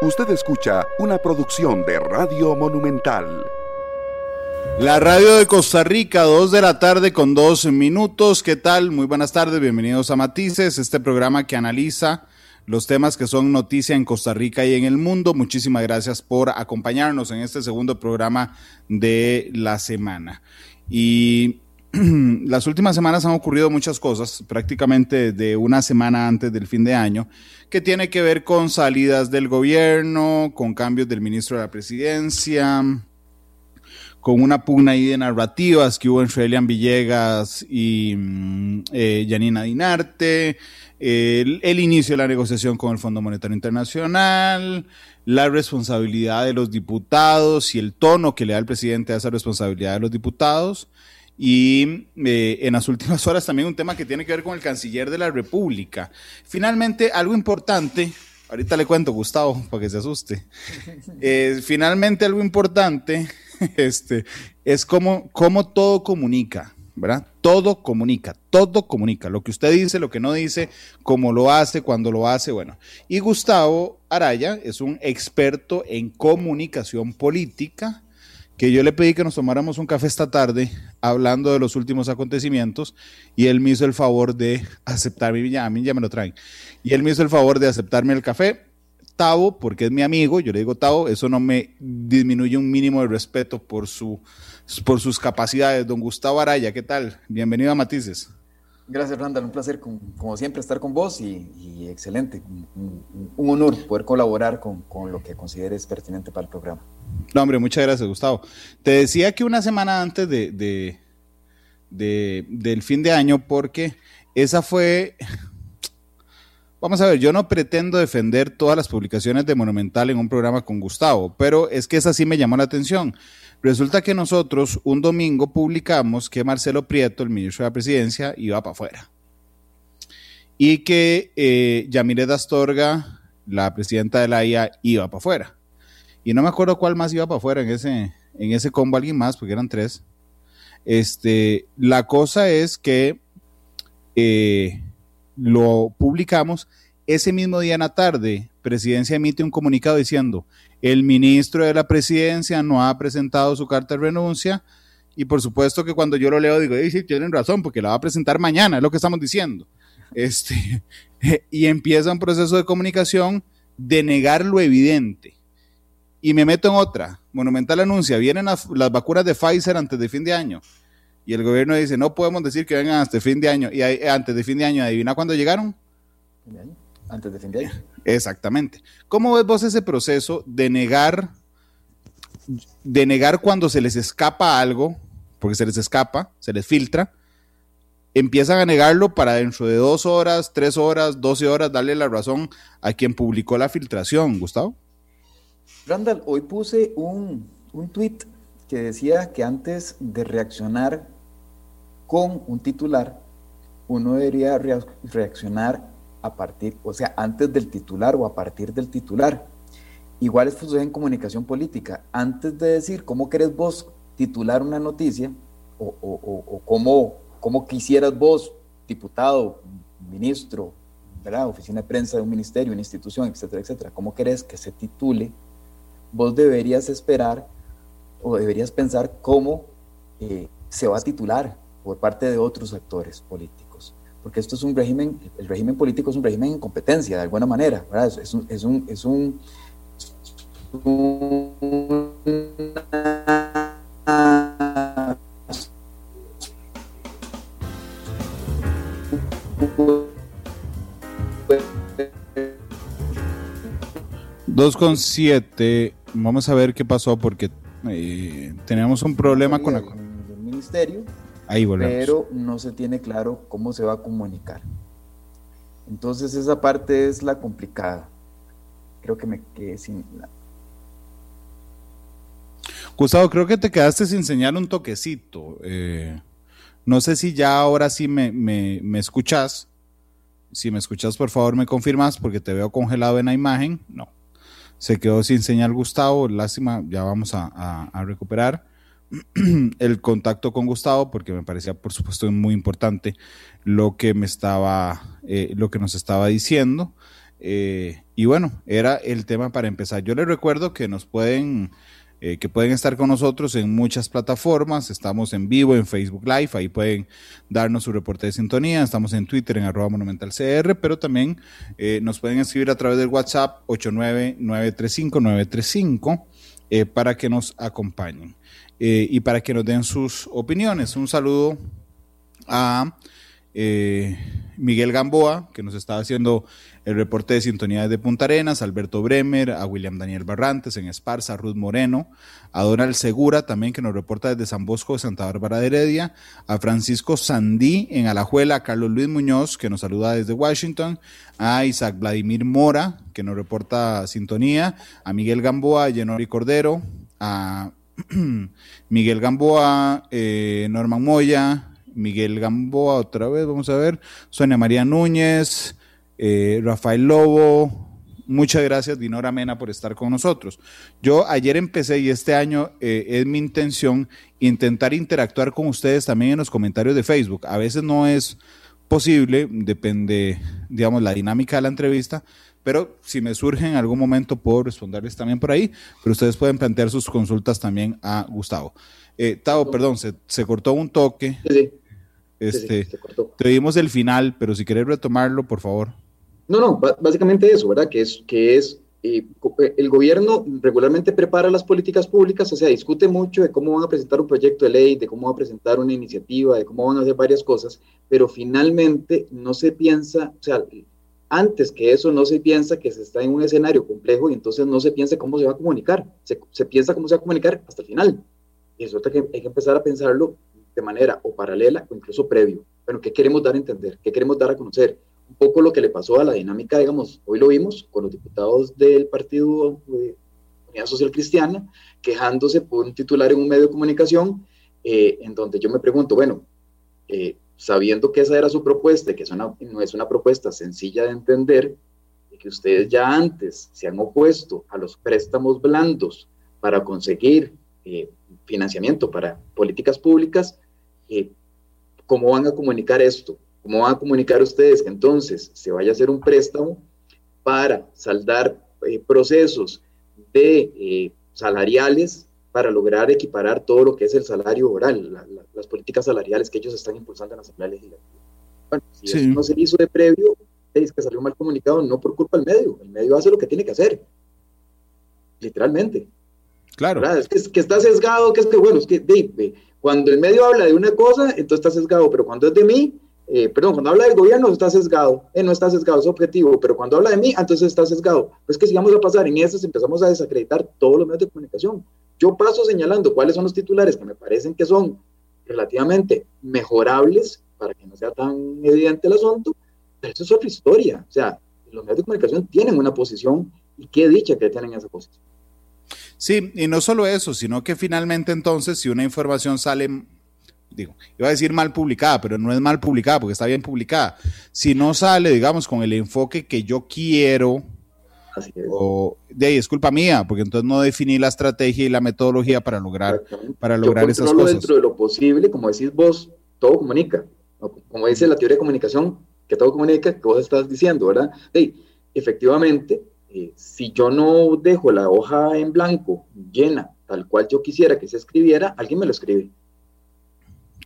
Usted escucha una producción de Radio Monumental. La radio de Costa Rica, 2 de la tarde con 12 minutos. ¿Qué tal? Muy buenas tardes, bienvenidos a Matices, este programa que analiza los temas que son noticia en Costa Rica y en el mundo. Muchísimas gracias por acompañarnos en este segundo programa de la semana. Y las últimas semanas han ocurrido muchas cosas, prácticamente de una semana antes del fin de año, que tiene que ver con salidas del gobierno, con cambios del ministro de la presidencia, con una pugna ahí de narrativas que hubo entre Elian Villegas y mm, eh, Janina Dinarte, el, el, inicio de la negociación con el Fondo Monetario Internacional, la responsabilidad de los diputados y el tono que le da el presidente a esa responsabilidad de los diputados. Y eh, en las últimas horas también un tema que tiene que ver con el canciller de la República. Finalmente, algo importante, ahorita le cuento, Gustavo, para que se asuste. Eh, finalmente, algo importante este, es cómo, cómo todo comunica. ¿verdad? Todo comunica, todo comunica, lo que usted dice, lo que no dice, cómo lo hace, cuando lo hace, bueno. Y Gustavo Araya es un experto en comunicación política, que yo le pedí que nos tomáramos un café esta tarde hablando de los últimos acontecimientos y él me hizo el favor de aceptarme, ya, a mí ya me lo traen, y él me hizo el favor de aceptarme el café. Tavo, porque es mi amigo, yo le digo Tavo, eso no me disminuye un mínimo de respeto por, su, por sus capacidades. Don Gustavo Araya, ¿qué tal? Bienvenido a Matices. Gracias, Randall. Un placer, como siempre, estar con vos y, excelente. Un, honor poder colaborar con, con, lo que consideres pertinente para el programa. No, hombre, muchas gracias, Gustavo. Te decía que una semana antes de, de, de, del fin de año, porque esa fue. Vamos a ver, yo no pretendo defender todas las publicaciones de Monumental en un programa con Gustavo, pero es que esa sí me llamó la atención. Resulta que nosotros un domingo publicamos que Marcelo Prieto, el ministro de la Presidencia, iba para afuera. Y que eh, Yamile Astorga, la presidenta de la IA, iba para afuera. Y no me acuerdo cuál más iba para afuera en ese, en ese combo, alguien más, porque eran tres. Este, la cosa es que eh, lo publicamos ese mismo día en la tarde. Presidencia emite un comunicado diciendo, el ministro de la presidencia no ha presentado su carta de renuncia y por supuesto que cuando yo lo leo digo, sí, tienen razón, porque la va a presentar mañana, es lo que estamos diciendo. Este, y empieza un proceso de comunicación de negar lo evidente. Y me meto en otra. Monumental anuncia, vienen las, las vacunas de Pfizer antes de fin de año. Y el gobierno dice, no podemos decir que vengan hasta fin de año. Y antes de fin de año, ¿adivina cuándo llegaron? Antes de fin de año. Exactamente. ¿Cómo ves vos ese proceso de negar, de negar cuando se les escapa algo, porque se les escapa, se les filtra, empiezan a negarlo para dentro de dos horas, tres horas, doce horas, darle la razón a quien publicó la filtración, Gustavo? Randall, hoy puse un, un tweet que decía que antes de reaccionar con un titular, uno debería reaccionar a partir, o sea, antes del titular o a partir del titular. Igual es sucede en comunicación política. Antes de decir cómo querés vos titular una noticia o, o, o cómo, cómo, quisieras vos, diputado, ministro, ¿verdad? oficina de prensa de un ministerio, una institución, etcétera, etcétera, cómo querés que se titule, vos deberías esperar o deberías pensar cómo eh, se va a titular por parte de otros actores políticos porque esto es un régimen, el régimen político es un régimen en competencia, de alguna manera, ¿verdad? Es, un, es un, es un, Dos con siete. Vamos a ver qué pasó porque eh, teníamos un problema con la... el ministerio Ahí pero no se tiene claro cómo se va a comunicar. Entonces esa parte es la complicada. Creo que me quedé sin... La... Gustavo, creo que te quedaste sin señal un toquecito. Eh, no sé si ya ahora sí me, me, me, escuchas. Si me escuchas, por favor, me confirmas porque te veo congelado en la imagen. No. Se quedó sin señal Gustavo. Lástima, ya vamos a, a, a recuperar. el contacto con Gustavo porque me parecía por supuesto muy importante lo que me estaba eh, lo que nos estaba diciendo eh, Y bueno, era el tema para empezar. Yo les recuerdo que nos pueden eh, que pueden estar con nosotros en muchas plataformas. Estamos en vivo en Facebook Live, ahí pueden darnos su reporte de sintonía. Estamos en Twitter en arroba monumentalcr, pero también nos pueden escribir a través del WhatsApp 89935 eh, para que nos acompañen y para que nos den sus opiniones. Un saludo a Miguel Gamboa, que nos está haciendo el reporte de sintonía de Punta Arenas, Alberto Bremer, a William Daniel Barrantes en Esparza, Ruth Moreno, a Donald Segura también que nos reporta desde San Bosco de Santa Bárbara de Heredia, a Francisco Sandí en Alajuela, a Carlos Luis Muñoz que nos saluda desde Washington, a Isaac Vladimir Mora que nos reporta sintonía, a Miguel Gamboa, a Yenori Cordero, a Miguel Gamboa, eh, Norman Moya, Miguel Gamboa otra vez, vamos a ver, Sonia María Núñez, eh, Rafael Lobo, muchas gracias Dinora Mena por estar con nosotros. Yo ayer empecé y este año eh, es mi intención intentar interactuar con ustedes también en los comentarios de Facebook. A veces no es posible, depende, digamos, la dinámica de la entrevista, pero si me surge en algún momento puedo responderles también por ahí, pero ustedes pueden plantear sus consultas también a Gustavo. Eh, Tavo, perdón, se, cortó un toque. Sí, Este, te dimos el final, pero si quieres retomarlo, por favor. No, no, básicamente eso, ¿verdad? Que es, que es eh, eh, el gobierno regularmente prepara las políticas públicas, o sea, discute mucho de cómo van a presentar un proyecto de ley, de cómo van a presentar una iniciativa, de cómo van a hacer varias cosas, pero finalmente no se piensa, o sea, antes que eso no se piensa que se está en un escenario complejo y entonces no se piensa cómo se va a comunicar, se, se piensa cómo se va a comunicar hasta el final. Y eso que hay que empezar a pensarlo de manera o paralela o incluso previo. Bueno, ¿qué queremos dar a entender? ¿Qué queremos dar a conocer? un poco lo que le pasó a la dinámica, digamos, hoy lo vimos con los diputados del Partido de Unidad Social Cristiana, quejándose por un titular en un medio de comunicación, eh, en donde yo me pregunto, bueno, eh, sabiendo que esa era su propuesta y que no es una propuesta sencilla de entender, y que ustedes ya antes se han opuesto a los préstamos blandos para conseguir eh, financiamiento para políticas públicas, ¿cómo van a comunicar esto? ¿Cómo van a comunicar ustedes que entonces se vaya a hacer un préstamo para saldar eh, procesos de eh, salariales para lograr equiparar todo lo que es el salario oral, las políticas salariales que ellos están impulsando en la Asamblea Legislativa? Bueno, si eso no se hizo de previo, es que salió mal comunicado, no por culpa del medio, el medio hace lo que tiene que hacer, literalmente. Claro. Es que, que, está sesgado, que es que, bueno, es que cuando el medio habla de una cosa, entonces está sesgado, pero cuando es de mí, eh, perdón, cuando habla del gobierno está sesgado, eh, no está sesgado, es objetivo, pero cuando habla de mí, entonces está sesgado. Pues que sigamos a pasar en esas, empezamos a desacreditar todos los medios de comunicación. Yo paso señalando cuáles son los titulares que me parecen que son relativamente mejorables para que no sea tan evidente el asunto, pero eso es otra historia. O sea, los medios de comunicación tienen una posición y qué dicha que tienen esa posición. Sí, y no solo eso, sino que finalmente entonces si una información sale digo, iba a decir mal publicada, pero no es mal publicada porque está bien publicada. Si no sale, digamos, con el enfoque que yo quiero, o de ahí es culpa mía, porque entonces no definí la estrategia y la metodología para lograr, para lograr esas cosas. dentro de lo posible, como decís vos, todo comunica. Como dice la teoría de comunicación, que todo comunica, que vos estás diciendo, ¿verdad? efectivamente, eh, si yo no dejo la hoja en blanco llena, tal cual yo quisiera que se escribiera, alguien me lo escribe.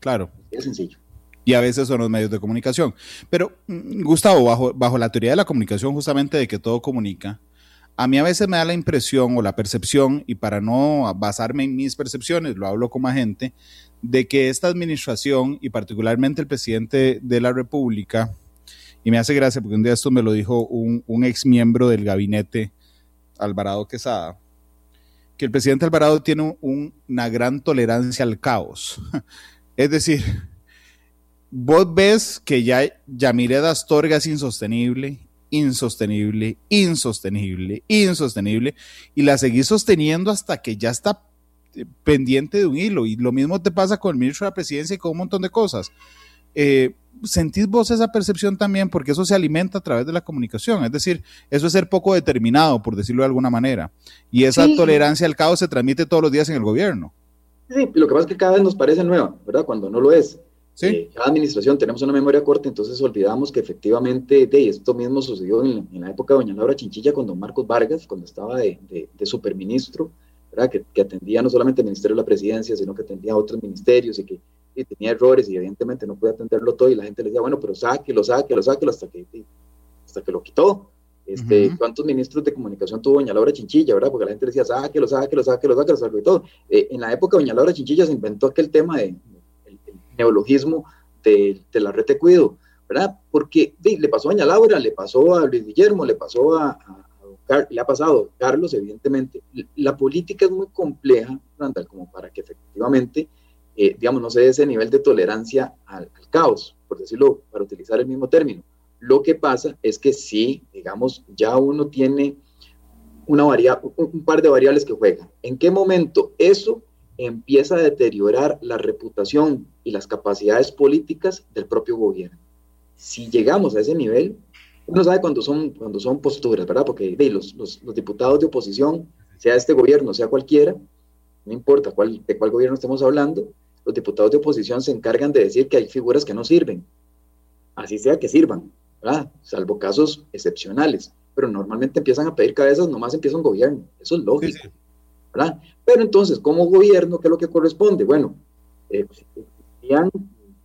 Claro. Es sencillo. Y a veces son los medios de comunicación. Pero, mm, Gustavo, bajo, bajo la teoría de la comunicación, justamente de que todo comunica, a mí a veces me da la impresión o la percepción, y para no basarme en mis percepciones, lo hablo como agente, de que esta administración y particularmente el presidente de la República, y me hace gracia porque un día esto me lo dijo un, un ex miembro del gabinete, Alvarado Quesada, que el presidente Alvarado tiene una gran tolerancia al caos. Es decir, vos ves que ya Yamireda Astorga es insostenible, insostenible, insostenible, insostenible, y la seguís sosteniendo hasta que ya está eh, pendiente de un hilo. Y lo mismo te pasa con el ministro de la presidencia y con un montón de cosas. Eh, ¿Sentís vos esa percepción también? Porque eso se alimenta a través de la comunicación. Es decir, eso es ser poco determinado, por decirlo de alguna manera. Y esa tolerancia al caos se transmite todos los días en el gobierno. Sí, lo que pasa es que cada vez nos parece nueva, ¿verdad? Cuando no lo es. ¿Sí? cada administración tenemos una memoria corta, entonces olvidamos que efectivamente de esto mismo sucedió en, la época de doña Laura Chinchilla con don Marcos Vargas, cuando estaba de, de, superministro, ¿verdad? Que, que, atendía no solamente el Ministerio de la Presidencia, sino que atendía otros ministerios y que y tenía errores y evidentemente no podía atenderlo todo y la gente le decía, bueno, pero sáquelo, sáquelo, sáquelo hasta que, hasta que lo quitó. Este, ¿Cuántos ministros de comunicación tuvo doña Laura Chinchilla, verdad? Porque la gente decía, sáquelo, sáquelo, sáquelo, sáquelo, sáquelo y todo. Eh, en la época doña Laura Chinchilla se inventó aquel tema de neologismo de, la red de cuido, ¿verdad? Porque le pasó a doña Laura, le pasó a Luis Guillermo, le pasó a, le ha pasado Carlos, evidentemente. La política es muy compleja, Randall, como para que efectivamente, eh, digamos, no se dé ese nivel de tolerancia al caos, por decirlo, para utilizar el mismo término lo que pasa es que sí, digamos, ya uno tiene una un par de variables que juegan. ¿En qué momento eso empieza a deteriorar la reputación y las capacidades políticas del propio gobierno? Si llegamos a ese nivel, uno sabe cuando son, cuando son posturas, ¿verdad? Porque los, los, los diputados de oposición, sea este gobierno, sea cualquiera, no importa cuál, de cuál gobierno estemos hablando, los diputados de oposición se encargan de decir que hay figuras que no sirven. Así sea que sirvan, Salvo casos excepcionales. Pero normalmente empiezan a pedir cabezas, nomás empieza un gobierno. Eso es lógico. Pero entonces, como gobierno, ¿qué es lo que corresponde? Bueno, eh,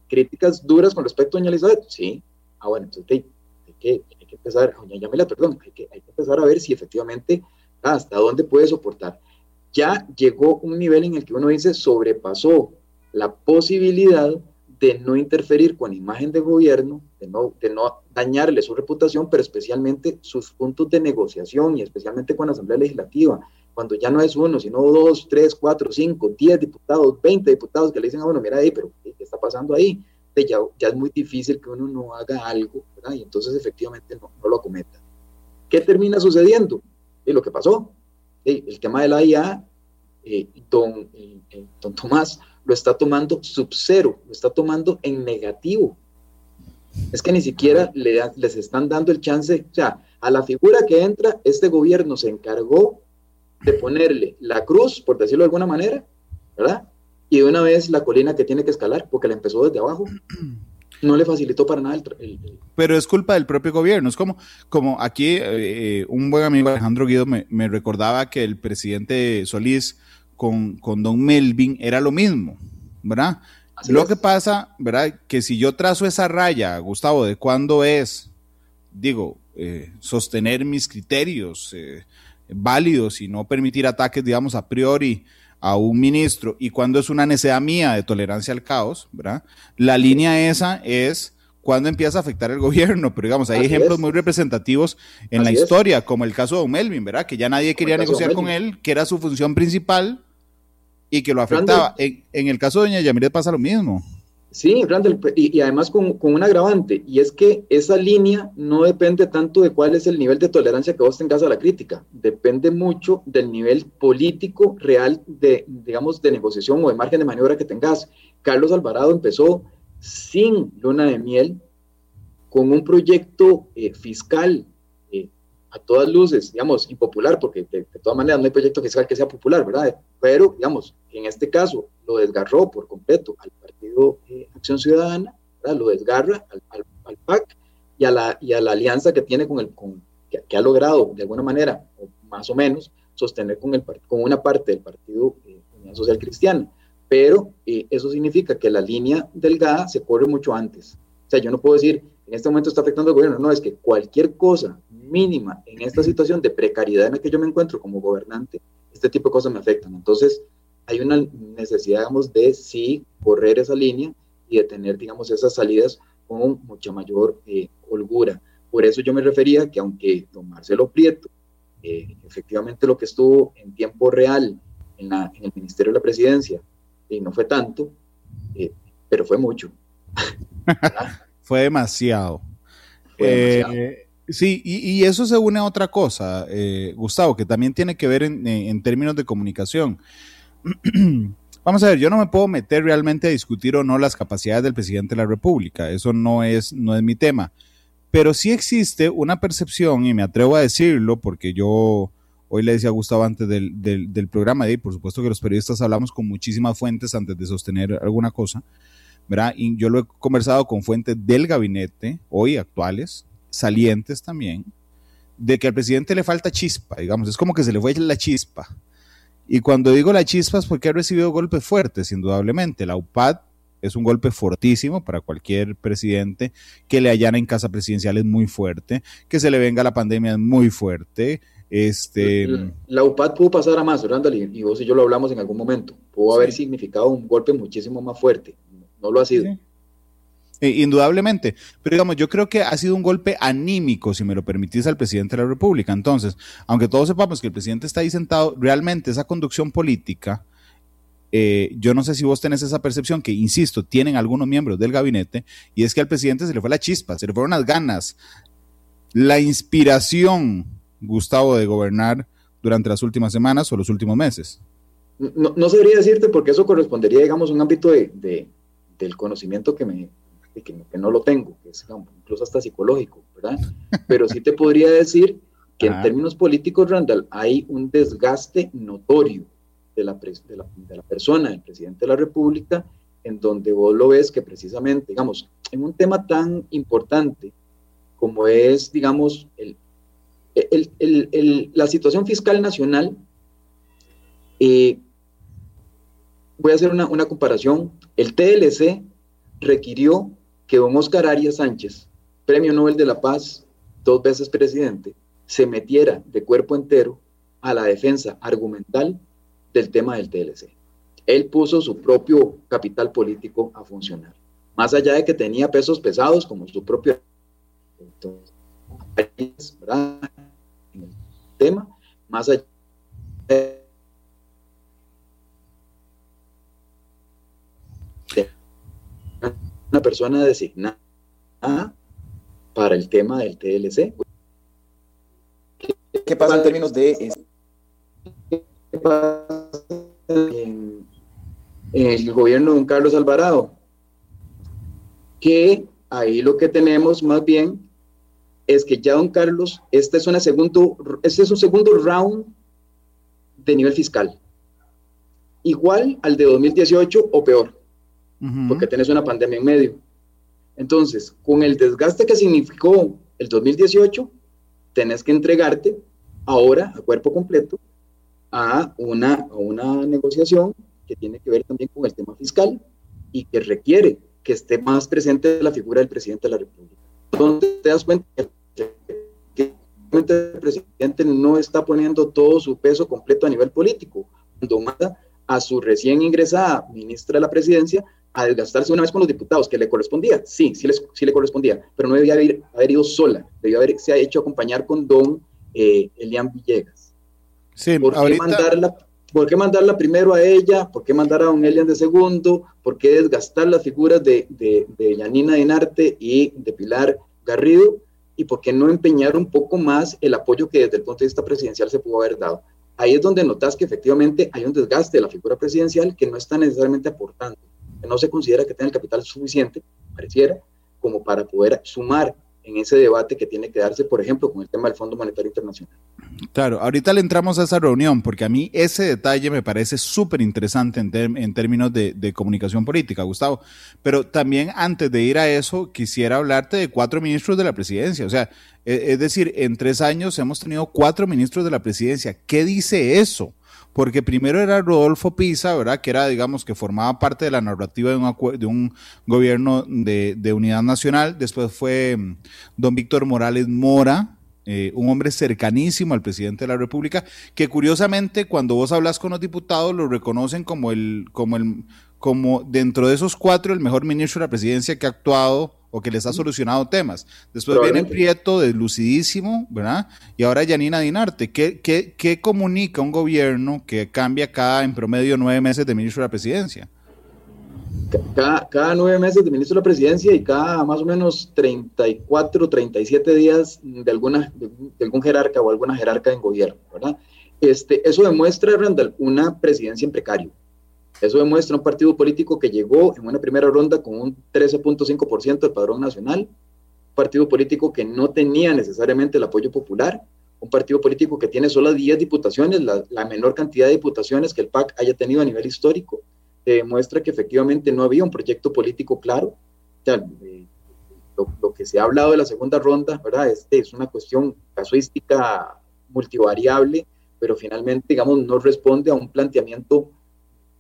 críticas duras con respecto a doña Elizabeth? Sí. Ah, bueno, entonces hay, que, hay que empezar, doña Yamila, perdón, hay que, hay que empezar a ver si efectivamente ah, hasta dónde puede soportar. Ya llegó un nivel en el que uno dice sobrepasó la posibilidad de no interferir con imagen de gobierno, de no, de no dañarle su reputación, pero especialmente sus puntos de negociación y especialmente con la Asamblea Legislativa, cuando ya no es uno, sino dos, tres, cuatro, cinco, diez diputados, veinte diputados que le dicen a uno, mira ahí, pero ¿qué está pasando ahí? Ya, ya, es muy difícil que uno no haga algo, ¿verdad? Y entonces efectivamente no, no lo cometa. ¿Qué termina sucediendo? Y lo que pasó, el tema de la IA, eh, don, eh, eh, don Tomás lo está tomando sub cero, lo está tomando en negativo. Es que ni siquiera le, les están dando el chance, o sea, a la figura que entra, este gobierno se encargó de ponerle la cruz, por decirlo de alguna manera, ¿verdad? Y de una vez la colina que tiene que escalar, porque la empezó desde abajo. No le facilitó para nada el... Pero es culpa del propio gobierno. Es como, como aquí eh, un buen amigo Alejandro Guido me, me recordaba que el presidente Solís con, con Don Melvin era lo mismo, ¿verdad? lo que pasa, ¿verdad? Que si yo trazo esa raya, Gustavo, de cuándo es, digo, eh, sostener mis criterios eh, válidos y no permitir ataques, digamos, a priori a un ministro y cuando es una necesidad mía de tolerancia al caos, ¿verdad? La línea esa es cuando empieza a afectar el gobierno, pero digamos, hay ejemplos muy representativos en la historia, como el caso de Don Melvin, ¿verdad? Que ya nadie quería negociar con él, que era su función principal, y que lo afectaba. En, el caso de Doña Yamiret pasa lo mismo. Sí, y, además con, con, un agravante, y es que esa línea no depende tanto de cuál es el nivel de tolerancia que vos tengas a la crítica, depende mucho del nivel político real de, digamos, de negociación o de margen de maniobra que tengas. Carlos Alvarado empezó sin luna de miel, con un proyecto eh, fiscal a todas luces, digamos, impopular, porque de, todas maneras no hay proyecto fiscal que sea popular, ¿verdad? Pero, digamos, en este caso lo desgarró por completo al Partido eh, Acción Ciudadana, ¿verdad? Lo desgarra al, al, PAC y a, la, y a la alianza que tiene con el, con, que, ha logrado de alguna manera, o más o menos, sostener con, el, con una parte del Partido eh, Social Cristiana. Pero eh, eso significa que la línea delgada se corre mucho antes. O sea, yo no puedo decir, en este momento está afectando al gobierno, no, es que cualquier cosa mínima en esta situación de precariedad en la que yo me encuentro como gobernante, este tipo de cosas me afectan. Entonces, hay una necesidad, digamos, de sí correr esa línea y de tener, digamos, esas salidas con mucha mayor eh, holgura. Por eso yo me refería que aunque don Marcelo Prieto, eh, efectivamente lo que estuvo en tiempo real en, la, en, el Ministerio de la Presidencia, y no fue tanto, eh, pero fue mucho. fue demasiado. Fue demasiado. Sí, y, eso se une a otra cosa, eh, Gustavo, que también tiene que ver en, términos de comunicación. Vamos a ver, yo no me puedo meter realmente a discutir o no las capacidades del presidente de la República, eso no es, no es mi tema, pero sí existe una percepción, y me atrevo a decirlo, porque yo hoy le decía a Gustavo antes del, del programa, y por supuesto que los periodistas hablamos con muchísimas fuentes antes de sostener alguna cosa, ¿verdad? Y yo lo he conversado con fuentes del gabinete, hoy actuales, salientes también, de que al presidente le falta chispa, digamos, es como que se le fue la chispa. Y cuando digo la chispa es porque ha recibido golpes fuertes, indudablemente. La UPAD es un golpe fortísimo para cualquier presidente, que le allana en casa presidencial es muy fuerte, que se le venga la pandemia es muy fuerte. Este... La, UPAD pudo pasar a más, Randall, y, vos y yo lo hablamos en algún momento. Pudo haber significado un golpe muchísimo más fuerte. No lo ha sido. Indudablemente. Pero digamos, yo creo que ha sido un golpe anímico, si me lo permitís, al presidente de la República. Entonces, aunque todos sepamos que el presidente está ahí sentado, realmente esa conducción política, eh, yo no sé si vos tenés esa percepción que, insisto, tienen algunos miembros del gabinete, y es que al presidente se le fue la chispa, se le fueron las ganas, la inspiración, Gustavo, de gobernar durante las últimas semanas o los últimos meses. No, no sabría decirte porque eso correspondería, digamos, a un ámbito de, del conocimiento que me, que, no lo tengo, que es incluso hasta psicológico, ¿verdad? Pero sí te podría decir que en términos políticos, Randall, hay un desgaste notorio de la, de la, de la persona, el presidente de la República, en donde vos lo ves que precisamente, digamos, en un tema tan importante como es, digamos, el, el, el, la situación fiscal nacional, eh, voy a hacer una, una, comparación. El TLC requirió que don Oscar Arias Sánchez, Premio Nobel de la Paz, dos veces presidente, se metiera de cuerpo entero a la defensa argumental del tema del TLC. Él puso su propio capital político a funcionar. Más allá de que tenía pesos pesados como su propio tema, más allá una persona designada para el tema del TLC. ¿Qué pasa en términos de... ¿Qué pasa en, el gobierno de don Carlos Alvarado? Que ahí lo que tenemos más bien es que ya don Carlos, este es, una segundo, este es un segundo round de nivel fiscal. Igual al de 2018 o peor porque tenés una pandemia en medio. Entonces, con el desgaste que significó el 2018, tenés que entregarte ahora a cuerpo completo a una, una negociación que tiene que ver también con el tema fiscal y que requiere que esté más presente la figura del presidente de la República. Entonces te das cuenta que el presidente no está poniendo todo su peso completo a nivel político. Cuando manda a su recién ingresada ministra de la presidencia a desgastarse una vez con los diputados, que le correspondía, sí, sí, sí le correspondía, pero no debía haber, haber ido sola, debió haberse hecho acompañar con don eh, Elian Villegas. Sí, ¿Por, qué mandarla, ¿Por qué mandarla primero a ella? ¿Por qué mandar a don Elian de segundo? ¿Por qué desgastar las figuras de, de, de Yanina Dinarte y de Pilar Garrido? ¿Y por qué no empeñar un poco más el apoyo que desde el punto de vista presidencial se pudo haber dado? Ahí es donde notas que efectivamente hay un desgaste de la figura presidencial que no está necesariamente aportando no se considera que tenga el capital suficiente, pareciera, como para poder sumar en ese debate que tiene que darse, por ejemplo, con el tema del Fondo Monetario Internacional. Claro, ahorita le entramos a esa reunión, porque a mí ese detalle me parece súper interesante en, términos de, de, comunicación política, Gustavo. Pero también antes de ir a eso, quisiera hablarte de cuatro ministros de la presidencia. O sea, e, es decir, en tres años hemos tenido cuatro ministros de la presidencia. ¿Qué dice eso? Porque primero era Rodolfo Pisa, ¿verdad? Que era, digamos, que formaba parte de la narrativa de un, de un gobierno de, unidad nacional. Después fue mm, don Víctor Morales Mora, eh, un hombre cercanísimo al presidente de la República, que curiosamente cuando vos hablas con los diputados lo reconocen como el, como el, como dentro de esos cuatro el mejor ministro de la presidencia que ha actuado o que les ha solucionado temas. Después viene Prieto, deslucidísimo, ¿verdad? Y ahora Yanina Dinarte. ¿Qué, qué, qué comunica un gobierno que cambia cada, en promedio, nueve meses de ministro de la presidencia? Cada, cada, nueve meses de ministro de la presidencia y cada más o menos 34, 37 días de, alguna, de, algún jerarca o alguna jerarca en gobierno, ¿verdad? Este, eso demuestra, Randall, una presidencia en precario. Eso demuestra un partido político que llegó en una primera ronda con un 13.5% del padrón nacional, un partido político que no tenía necesariamente el apoyo popular, un partido político que tiene solo 10 diputaciones, la, menor cantidad de diputaciones que el PAC haya tenido a nivel histórico, que demuestra que efectivamente no había un proyecto político claro. Eh, lo, que se ha hablado de la segunda ronda, ¿verdad? Este es una cuestión casuística multivariable, pero finalmente, digamos, no responde a un planteamiento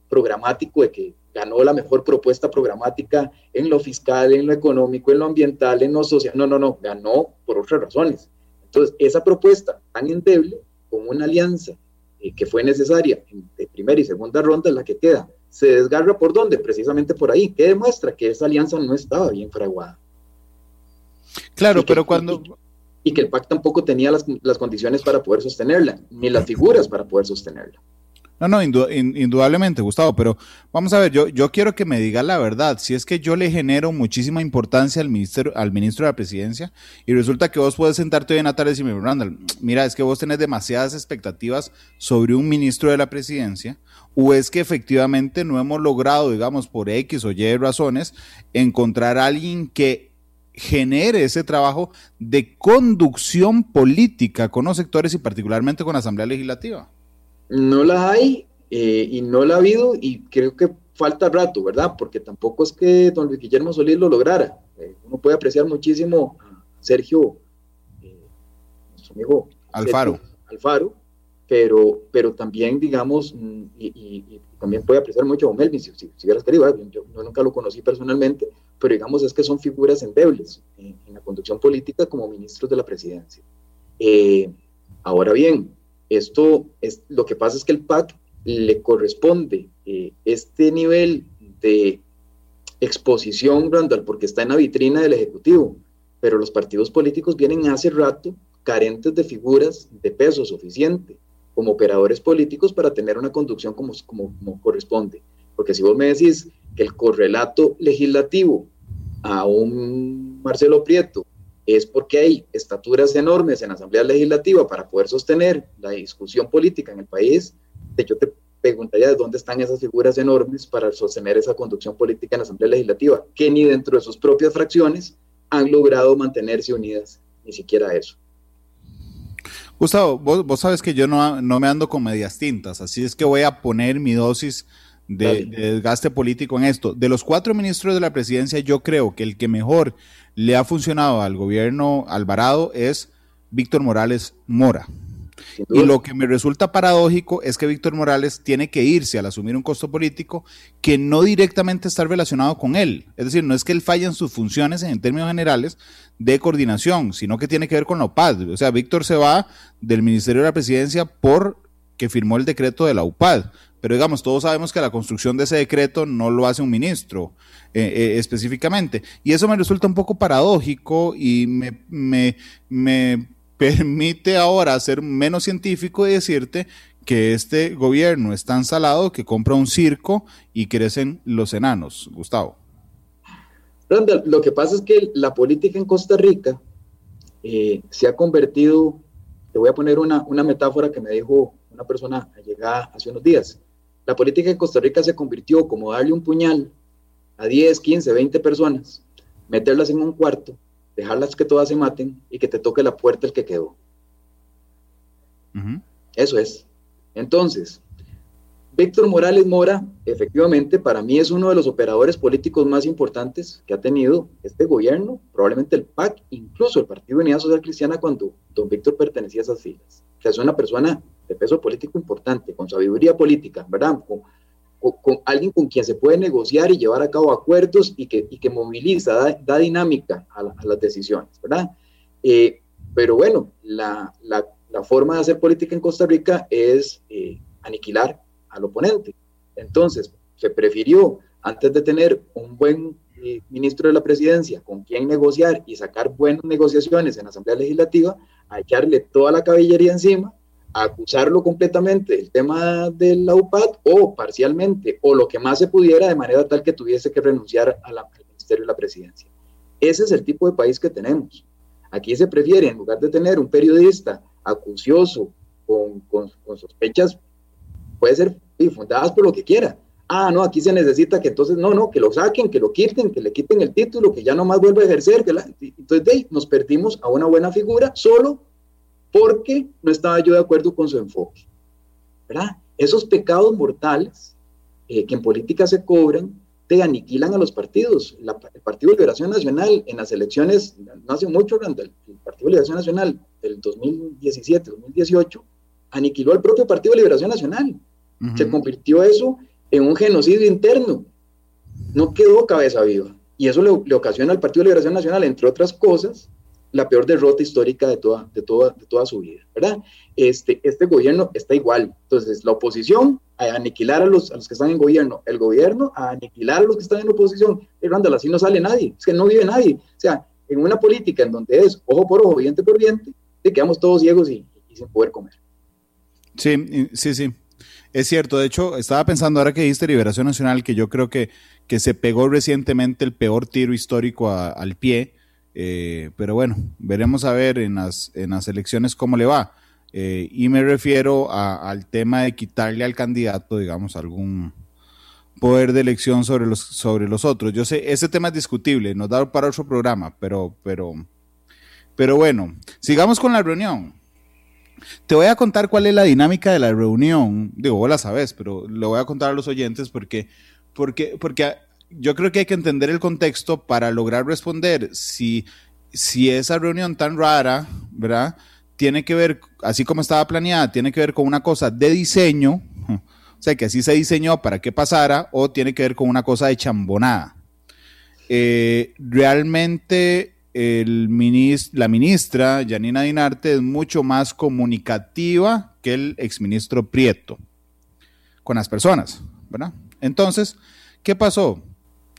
programático de que ganó la mejor propuesta programática en lo fiscal, en lo económico, en lo ambiental, en lo social. No, no, no, ganó por otras razones. Entonces, esa propuesta tan endeble, con una alianza eh, que fue necesaria en de primera y segunda ronda, la que queda, se desgarra por dónde? Precisamente por ahí, que demuestra que esa alianza no estaba bien fraguada. Claro, pero cuando... Y, que el PAC tampoco tenía las, las condiciones para poder sostenerla, ni las figuras para poder sostenerla. No, no, indudablemente, Gustavo, pero vamos a ver, yo, yo quiero que me diga la verdad. Si es que yo le genero muchísima importancia al ministro, al ministro de la presidencia y resulta que vos puedes sentarte hoy en la tarde y decirme, Randall, mira, es que vos tenés demasiadas expectativas sobre un ministro de la presidencia, o es que efectivamente no hemos logrado, digamos, por X o Y razones, encontrar a alguien que genere ese trabajo de conducción política con los sectores y particularmente con la Asamblea Legislativa no la hay eh, y no la ha habido y creo que falta rato, ¿verdad? Porque tampoco es que don Luis Guillermo Solís lo lograra. Eh, uno puede apreciar muchísimo a Sergio, eh, nuestro amigo Alfaro. Alfaro, pero, pero también, digamos, y, también puede apreciar mucho a Melvin, si, si, hubieras querido, yo, nunca lo conocí personalmente, pero digamos es que son figuras endebles en, en la conducción política como ministros de la presidencia. ahora bien, esto es, lo que pasa es que el PAC le corresponde eh, este nivel de exposición, Randall, porque está en la vitrina del Ejecutivo, pero los partidos políticos vienen hace rato carentes de figuras de peso suficiente como operadores políticos para tener una conducción como, como, como corresponde. Porque si vos me decís que el correlato legislativo a un Marcelo Prieto es porque hay estaturas enormes en la Asamblea Legislativa para poder sostener la discusión política en el país. Yo te preguntaría de dónde están esas figuras enormes para sostener esa conducción política en la Asamblea Legislativa, que ni dentro de sus propias fracciones han logrado mantenerse unidas, ni siquiera eso. Gustavo, vos, sabes que yo no, no, me ando con medias tintas, así es que voy a poner mi dosis de, desgaste político en esto. De los cuatro ministros de la presidencia, yo creo que el que mejor le ha funcionado al gobierno Alvarado es Víctor Morales Mora. Y lo que me resulta paradójico es que Víctor Morales tiene que irse al asumir un costo político que no directamente está relacionado con él. Es decir, no es que él falle en sus funciones en términos generales de coordinación, sino que tiene que ver con la UPAD. O sea, Víctor se va del Ministerio de la Presidencia por que firmó el decreto de la UPAD. Pero digamos, todos sabemos que la construcción de ese decreto no lo hace un ministro eh, eh, específicamente. Y eso me resulta un poco paradójico y me, me, me permite ahora ser menos científico y decirte que este gobierno es tan salado que compra un circo y crecen los enanos. Gustavo. lo que pasa es que la política en Costa Rica eh, se ha convertido, te voy a poner una, una metáfora que me dijo una persona llegada hace unos días. La política en Costa Rica se convirtió como darle un puñal a 10, 15, 20 personas, meterlas en un cuarto, dejarlas que todas se maten y que te toque la puerta el que quedó. Eso es. Entonces, Víctor Morales Mora, efectivamente, para mí es uno de los operadores políticos más importantes que ha tenido este gobierno, probablemente el PAC, incluso el Partido de Unidad Social Cristiana cuando don Víctor pertenecía a esas filas. O sea, es una persona de peso político importante, con sabiduría política, ¿verdad? Con, alguien con quien se puede negociar y llevar a cabo acuerdos y que, que moviliza, da, dinámica a, las decisiones, ¿verdad? Eh, pero bueno, la, forma de hacer política en Costa Rica es eh, aniquilar al oponente. Entonces, se prefirió, antes de tener un buen eh, ministro de la presidencia con quien negociar y sacar buenas negociaciones en la Asamblea Legislativa, a echarle toda la caballería encima acusarlo completamente del tema de la o parcialmente, o lo que más se pudiera de manera tal que tuviese que renunciar al Ministerio de la Presidencia. Ese es el tipo de país que tenemos. Aquí se prefiere, en lugar de tener un periodista acucioso, con, con, sospechas, puede ser fundadas por lo que quiera. Ah, no, aquí se necesita que entonces, no, no, que lo saquen, que lo quiten, que le quiten el título, que ya no más vuelva a ejercer. Que entonces, de ahí, nos perdimos a una buena figura solo porque no estaba yo de acuerdo con su enfoque. ¿verdad? Esos pecados mortales eh, que en política se cobran, te aniquilan a los partidos. el Partido de Liberación Nacional en las elecciones, no hace mucho, el Partido de Liberación Nacional del 2017, 2018, aniquiló al propio Partido de Liberación Nacional. Se convirtió eso en un genocidio interno. No quedó cabeza viva. Y eso le, le ocasiona al Partido de Liberación Nacional, entre otras cosas, la peor derrota histórica de toda, de toda, de toda su vida, ¿verdad? Este, este gobierno está igual. Entonces, la oposición a aniquilar a los, a los que están en gobierno, el gobierno a aniquilar a los que están en oposición. Y Randall, así no sale nadie, es que no vive nadie. O sea, en una política en donde es ojo por ojo, diente por diente, te quedamos todos ciegos y, sin poder comer. Sí, sí, sí. Es cierto, de hecho, estaba pensando ahora que dijiste Liberación Nacional, que yo creo que, que se pegó recientemente el peor tiro histórico al pie, eh, pero bueno, veremos a ver en las, en las elecciones cómo le va. Eh, y me refiero al tema de quitarle al candidato, digamos, algún poder de elección sobre los, sobre los otros. Yo sé, ese tema es discutible, nos da para otro programa, pero, pero, pero bueno, sigamos con la reunión. Te voy a contar cuál es la dinámica de la reunión. Digo, vos la sabes, pero lo voy a contar a los oyentes porque, porque, porque yo creo que hay que entender el contexto para lograr responder si, si esa reunión tan rara, ¿verdad? Tiene que ver, así como estaba planeada, tiene que ver con una cosa de diseño, o sea, que así se diseñó para que pasara, o tiene que ver con una cosa de chambonada. Eh, realmente el la ministra Janina Dinarte es mucho más comunicativa que el exministro Prieto con las personas, ¿verdad? Entonces, ¿qué pasó?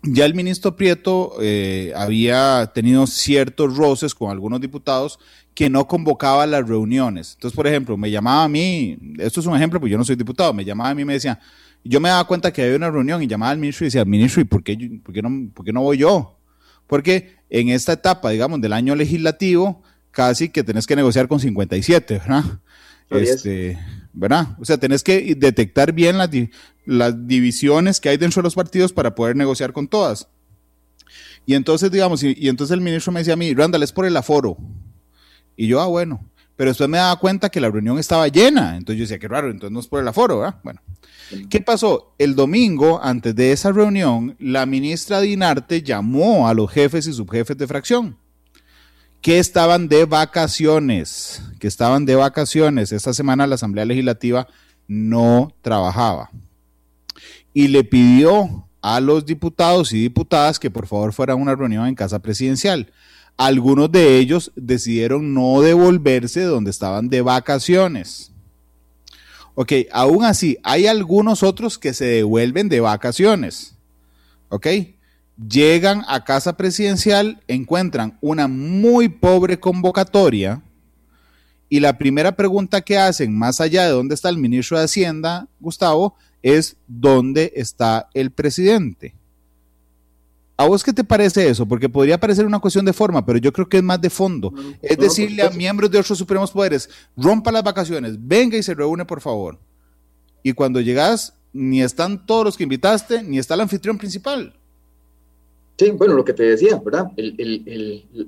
Ya el ministro Prieto eh, había tenido ciertos roces con algunos diputados que no convocaba las reuniones. Entonces, por ejemplo, me llamaba a mí, esto es un ejemplo, pues yo no soy diputado, me llamaba a mí y me decía, yo me daba cuenta que había una reunión y llamaba al ministro y decía, ministro, ¿y por qué, por qué, no, por qué no voy yo? Porque en esta etapa, digamos, del año legislativo, casi que tenés que negociar con 57, ¿verdad? Este, ¿verdad? O sea, tenés que detectar bien las, las divisiones que hay dentro de los partidos para poder negociar con todas. Y entonces, digamos, y, entonces el ministro me decía a mí, Randall, es por el aforo. Y yo, ah, bueno. Pero después me daba cuenta que la reunión estaba llena. Entonces yo decía, qué raro, entonces no es por el aforo. Bueno. ¿Qué pasó? El domingo, antes de esa reunión, la ministra Dinarte llamó a los jefes y subjefes de fracción que estaban de vacaciones, que estaban de vacaciones. Esta semana la Asamblea Legislativa no trabajaba. Y le pidió a los diputados y diputadas que por favor fuera a una reunión en casa presidencial. Algunos de ellos decidieron no devolverse donde estaban de vacaciones. Ok, aún así, hay algunos otros que se devuelven de vacaciones. Ok, llegan a casa presidencial, encuentran una muy pobre convocatoria y la primera pregunta que hacen, más allá de dónde está el ministro de Hacienda, Gustavo, es dónde está el presidente. ¿A vos qué te parece eso? Porque podría parecer una cuestión de forma, pero yo creo que es más de fondo. es decirle a miembros de otros supremos poderes, rompa las vacaciones, venga y se reúne, por favor. Y cuando llegas, ni están todos los que invitaste, ni está el anfitrión principal. Sí, bueno, lo que te decía, ¿verdad?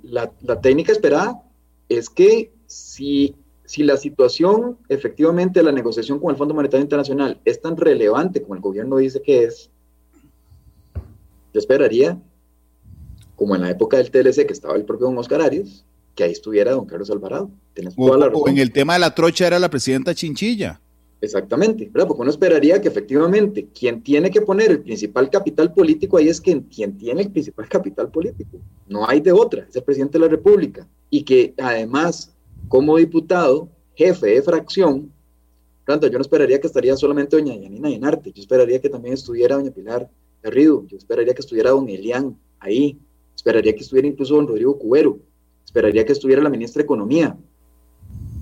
la, técnica esperada es que si, si la situación, efectivamente, la negociación con el Fondo Monetario Internacional es tan relevante como el gobierno dice que es, yo esperaría, como en la época del TLC, que estaba el propio don Oscar Arias, que ahí estuviera don Carlos Alvarado. o en el tema de la trocha era la presidenta Chinchilla. Exactamente, ¿verdad? Porque uno esperaría que efectivamente quien tiene que poner el principal capital político ahí es quien, tiene el principal capital político. No hay de otra, es el presidente de la República. Y que además, como diputado, jefe de fracción, tanto yo no esperaría que estaría solamente doña Yanina Yenarte, yo esperaría que también estuviera doña Pilar Garrido, yo esperaría que estuviera don Elian ahí, esperaría que estuviera incluso don Rodrigo Cubero, esperaría que estuviera la ministra de Economía,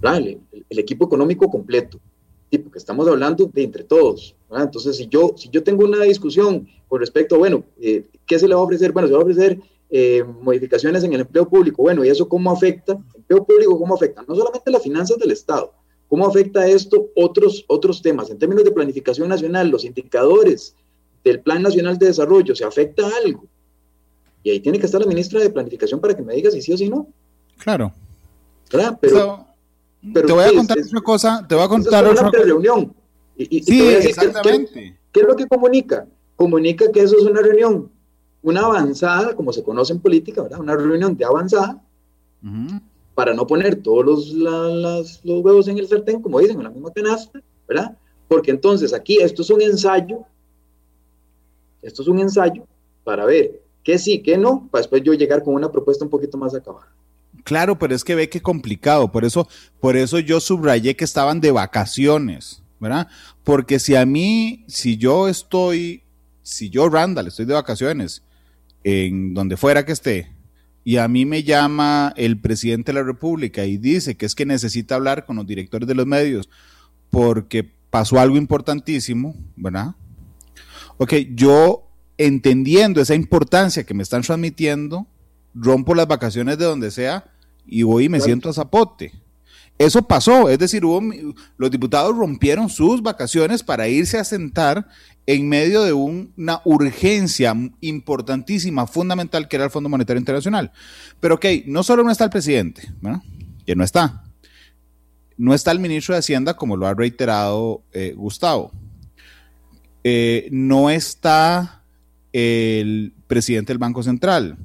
el, el equipo económico completo tipo que estamos hablando de entre todos. Entonces, si yo, si yo tengo una discusión con respecto a, bueno, eh, ¿qué se le va a ofrecer? Bueno, se va a ofrecer eh, modificaciones en el empleo público. Bueno, ¿y eso cómo afecta? ¿El empleo público cómo afecta? No solamente las finanzas del Estado, ¿cómo afecta esto otros, otros temas? En términos de planificación nacional, los indicadores del Plan Nacional de Desarrollo, ¿se afecta algo? Y ahí tiene que estar la ministra de Planificación para que me diga si sí o si no. Claro. ¿Verdad? Pero te voy a contar otra cosa, te voy a contar otra reunión. sí, exactamente. ¿Qué es lo que comunica? Comunica que eso es una reunión, una avanzada, como se conoce en política, ¿verdad? Una reunión de avanzada, para no poner todos los, los huevos en el sartén, como dicen, en la misma canasta, ¿verdad? Porque entonces aquí esto es un ensayo, esto es un ensayo para ver qué sí, qué no, para después yo llegar con una propuesta un poquito más acabada. Claro, pero es que ve que complicado, por eso, por eso yo subrayé que estaban de vacaciones, ¿verdad? Porque si a mí, si yo estoy, si yo, Randall, estoy de vacaciones, en donde fuera que esté, y a mí me llama el presidente de la República y dice que es que necesita hablar con los directores de los medios porque pasó algo importantísimo, ¿verdad? Ok, yo entendiendo esa importancia que me están transmitiendo, rompo las vacaciones de donde sea y voy y me siento a zapote. Eso pasó, es decir, hubo, los diputados rompieron sus vacaciones para irse a sentar en medio de una urgencia importantísima, fundamental, que era el Fondo Monetario Internacional. Pero ok, no solo no está el presidente, que no está, no está el ministro de Hacienda, como lo ha reiterado eh, Gustavo, eh, no está el presidente del Banco Central.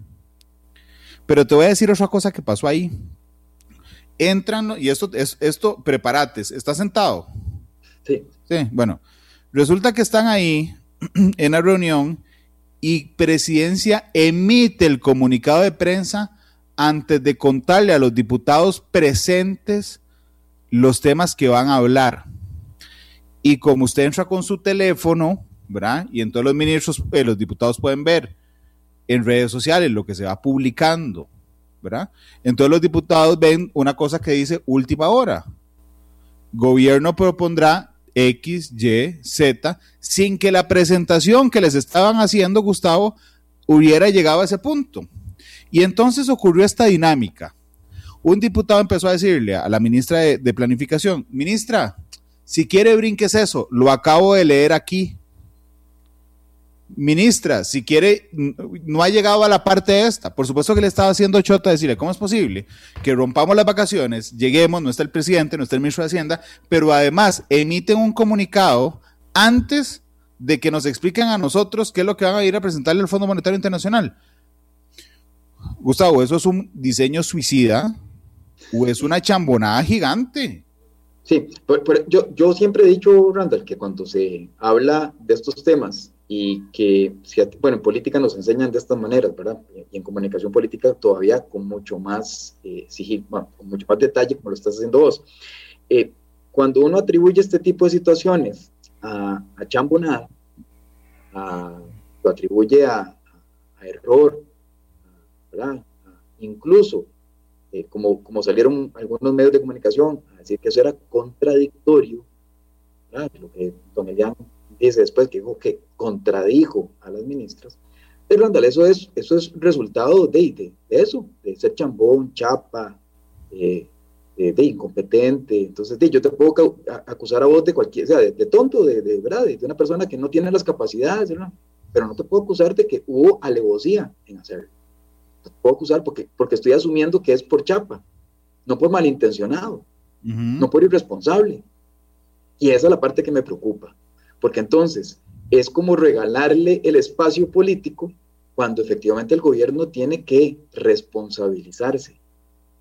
Pero te voy a decir otra cosa que pasó ahí. Entran, y esto, es, esto, prepárate, ¿estás sentado? Sí. Sí, bueno, resulta que están ahí en la reunión y presidencia emite el comunicado de prensa antes de contarle a los diputados presentes los temas que van a hablar. Y como usted entra con su teléfono, ¿verdad? Y entonces los ministros, eh, los diputados pueden ver en redes sociales lo que se va publicando, ¿verdad? Entonces los diputados ven una cosa que dice última hora. Gobierno propondrá X, Y, Z, sin que la presentación que les estaban haciendo, Gustavo, hubiera llegado a ese punto. Y entonces ocurrió esta dinámica. Un diputado empezó a decirle a la ministra de, de Planificación, ministra, si quiere brinques eso, lo acabo de leer aquí ministra, si quiere, no ha llegado a la parte esta. Por supuesto que le estaba haciendo chota decirle, ¿cómo es posible que rompamos las vacaciones, lleguemos, no está el presidente, no está el ministro de Hacienda, pero además emiten un comunicado antes de que nos expliquen a nosotros qué es lo que van a ir a presentarle al Fondo Monetario Internacional? Gustavo, ¿eso es un diseño suicida o es una chambonada gigante? Sí, yo, yo siempre he dicho, Randall, que cuando se habla de estos temas y que, bueno, en política nos enseñan de estas maneras, ¿verdad? Y en comunicación política todavía con mucho más eh, sigil, con mucho más detalle, como lo estás haciendo vos. Eh, cuando uno atribuye este tipo de situaciones a, a chambonada, lo atribuye a, error, ¿verdad? incluso, eh, como, como salieron algunos medios de comunicación a decir que eso era contradictorio, ¿verdad? Lo que Don Elian dice después que dijo que contradijo a las ministras. Pero Randall, eso es, eso es resultado de, de, eso, de ser chambón, chapa, de, incompetente. Entonces, yo te puedo acusar a vos de cualquier, o sea, de, tonto, de, verdad, de, una persona que no tiene las capacidades, pero no te puedo acusar de que hubo alevosía en hacerlo. te puedo acusar porque, porque estoy asumiendo que es por chapa, no por malintencionado, no por irresponsable. Y esa es la parte que me preocupa. Porque entonces es como regalarle el espacio político cuando efectivamente el gobierno tiene que responsabilizarse,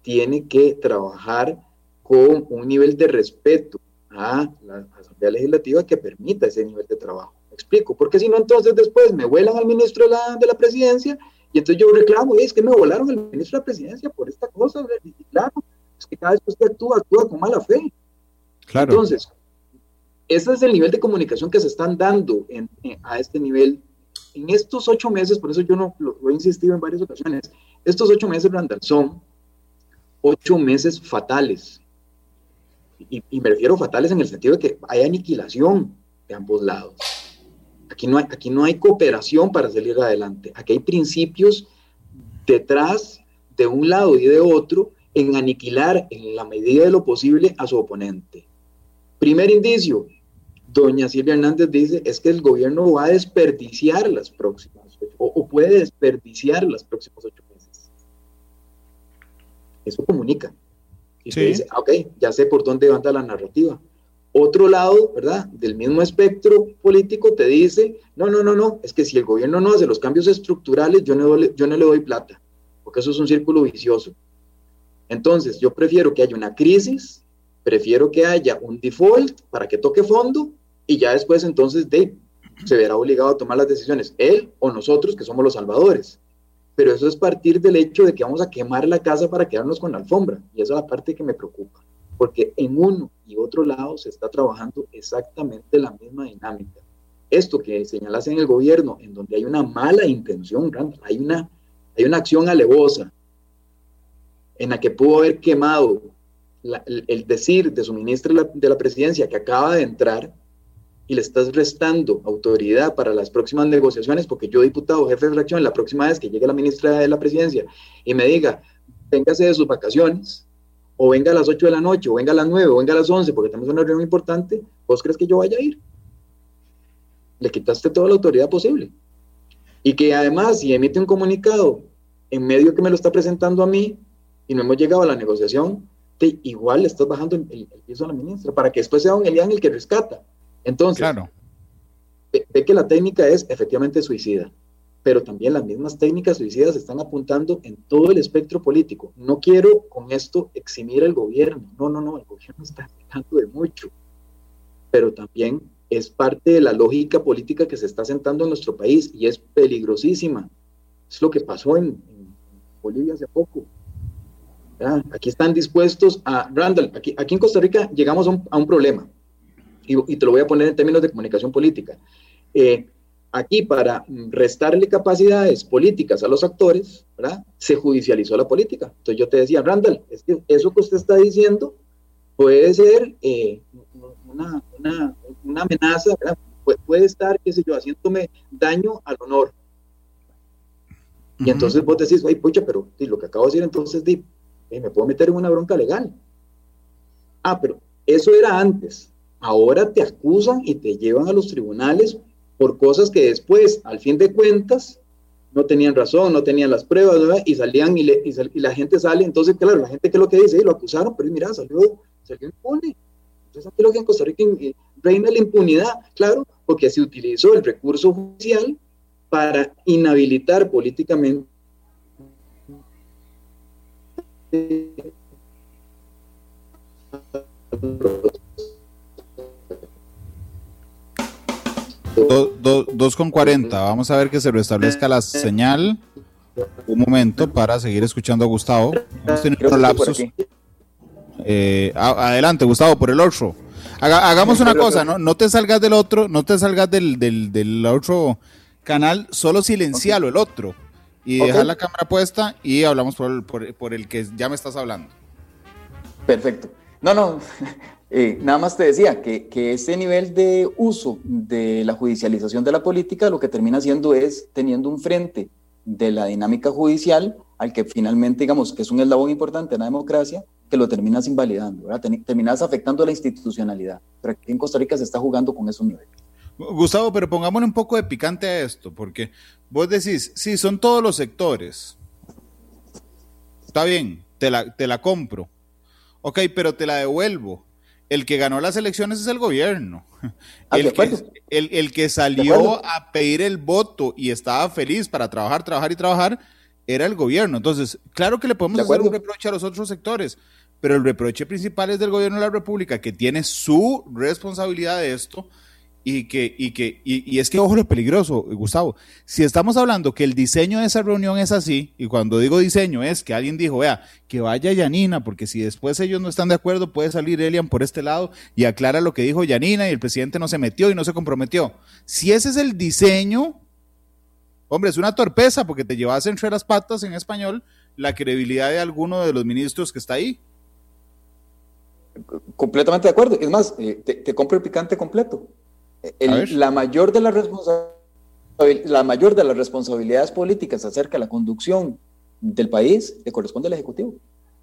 tiene que trabajar con un nivel de respeto a la Asamblea Legislativa que permita ese nivel de trabajo. ¿Me explico? Porque si no, entonces después me vuelan al ministro de la, de la presidencia y entonces yo reclamo, es que me volaron al ministro de la presidencia por esta cosa. Y claro, es que cada vez que usted actúa, actúa con mala fe. Claro. Entonces, ese es el nivel de comunicación que se están dando a este nivel. En estos ocho meses, por eso yo no lo, he insistido en varias ocasiones, estos ocho meses, Randall, son ocho meses fatales. Y, me refiero fatales en el sentido de que hay aniquilación de ambos lados. Aquí no, aquí no hay cooperación para salir adelante. Aquí hay principios detrás de un lado y de otro en aniquilar en la medida de lo posible a su oponente. Primer indicio, doña Silvia Hernández dice, es que el gobierno va a desperdiciar las próximas, o, puede desperdiciar las próximas ocho meses. Eso comunica. Y se dice, ah, ok, ya sé por dónde anda la narrativa. otro lado, ¿verdad? Del mismo espectro político te dice, no, no, no, no, es que si el gobierno no hace los cambios estructurales, yo no, yo no le doy plata, porque eso es un círculo vicioso. Entonces, yo prefiero que haya una crisis, prefiero que haya un default para que toque fondo y ya después entonces Dave se verá obligado a tomar las decisiones, él o nosotros que somos los salvadores. Pero eso es partir del hecho de que vamos a quemar la casa para quedarnos con la alfombra. Y esa es la parte que me preocupa porque en uno y otro lado se está trabajando exactamente la misma dinámica. Esto que señalas en el gobierno, en donde hay una mala intención, hay una, hay una acción alevosa en la que pudo haber quemado el, decir de su ministra de la presidencia que acaba de entrar y le estás restando autoridad para las próximas negociaciones, porque yo, diputado, jefe de fracción, la próxima vez que llegue la ministra de la presidencia y me diga, véngase de sus vacaciones, o venga a las 8 de la noche, o venga a las 9, o venga a las 11, porque tenemos una reunión importante, ¿vos crees que yo vaya a ir? Le quitaste toda la autoridad posible. Y que además, si emite un comunicado en medio que me lo está presentando a mí y no hemos llegado a la negociación, te, igual le estás bajando el, piso a la ministra para que después sea un Elian el que rescata. Entonces, claro. ve que la técnica es efectivamente suicida pero también las mismas técnicas suicidas están apuntando en todo el espectro político. No quiero con esto eximir al gobierno, no, no, no, el gobierno está dejando de mucho, pero también es parte de la lógica política que se está sentando en nuestro país y es peligrosísima. Es lo que pasó en, Bolivia hace poco. Aquí están dispuestos a, Randall, aquí, aquí en Costa Rica llegamos a un, problema, y, y, te lo voy a poner en términos de comunicación política. Eh, aquí para restarle capacidades políticas a los actores, ¿verdad? Se judicializó la política. Entonces yo te decía, Randall, es que eso que usted está diciendo puede ser eh, una, amenaza, ¿verdad? puede estar, qué sé yo, haciéndome daño al honor. Y entonces vos decís, ay, pucha, pero lo que acabo de decir entonces, di, eh, me puedo meter en una bronca legal. Ah, pero eso era antes. Ahora te acusan y te llevan a los tribunales por cosas que después, al fin de cuentas, no tenían razón, no tenían las pruebas, y salían y, la gente sale, entonces, claro, la gente que lo que dice, lo acusaron, pero mira, salió, salió impune. Entonces, aquí lo que en Costa Rica reina la impunidad, claro, porque se utilizó el recurso judicial para inhabilitar políticamente Dos con 40. Vamos a ver que se restablezca la señal. Un momento para seguir escuchando a Gustavo. Eh, adelante, Gustavo, por el otro. hagamos una cosa, ¿no? No te salgas del otro, no te salgas del, del, otro canal, solo silencialo el otro. Y dejar la cámara puesta y hablamos por por, por el que ya me estás hablando. Perfecto. No, no, eh, nada más te decía que, que ese nivel de uso de la judicialización de la política lo que termina haciendo es teniendo un frente de la dinámica judicial al que finalmente, digamos, que es un eslabón importante en la democracia, que lo terminas invalidando, ¿verdad? terminas afectando la institucionalidad. Pero aquí en Costa Rica se está jugando con esos niveles. Gustavo, pero pongámosle un poco de picante a esto, porque vos decís, sí, son todos los sectores. Está bien, te la, te la compro. Ok, pero te la devuelvo el que ganó las elecciones es el gobierno. Ah, el, que, el, que, salió a pedir el voto y estaba feliz para trabajar, trabajar y trabajar era el gobierno. Entonces, claro que le podemos hacer un reproche a los otros sectores, pero el reproche principal es del gobierno de la República, que tiene su responsabilidad de esto y que, y que, y, es que ojo lo peligroso, Gustavo. Si estamos hablando que el diseño de esa reunión es así, y cuando digo diseño es que alguien dijo, vea, que vaya Yanina, porque si después ellos no están de acuerdo, puede salir Elian por este lado y aclara lo que dijo Yanina y el presidente no se metió y no se comprometió. Si ese es el diseño, hombre, es una torpeza porque te llevas entre las patas en español la credibilidad de alguno de los ministros que está ahí. Completamente de acuerdo. Es más, eh, te compro el picante completo la, mayor de las la mayor de las responsabilidades políticas acerca de la conducción del país le corresponde al Ejecutivo.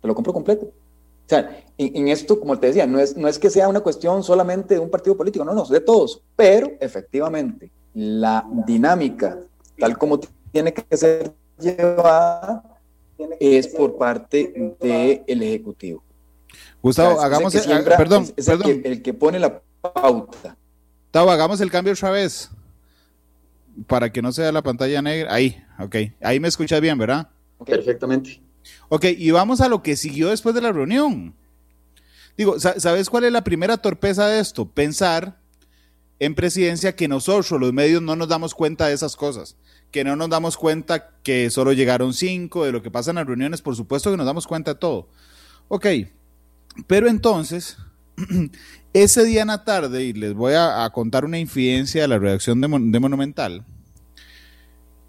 Te lo compro completo. O sea, en, esto, como te decía, no es, no es que sea una cuestión solamente de un partido político, no, no, de todos. Pero efectivamente, la dinámica, tal como tiene que ser llevada, es por parte del Ejecutivo. Gustavo, hagamos el, perdón, perdón. El, que, pone la pauta. Gustavo, hagamos el cambio otra vez. Para que no sea la pantalla negra. Ahí, ok. Ahí me escuchas bien, ¿verdad? Perfectamente. Ok, y vamos a lo que siguió después de la reunión. Digo, ¿sabes cuál es la primera torpeza de esto? Pensar en presidencia que nosotros, los medios, no nos damos cuenta de esas cosas, que no nos damos cuenta que solo llegaron cinco, de lo que pasa en las reuniones, por supuesto que nos damos cuenta de todo. Ok, pero entonces, ese día en la tarde, y les voy a, contar una infidencia de la redacción de, Monumental,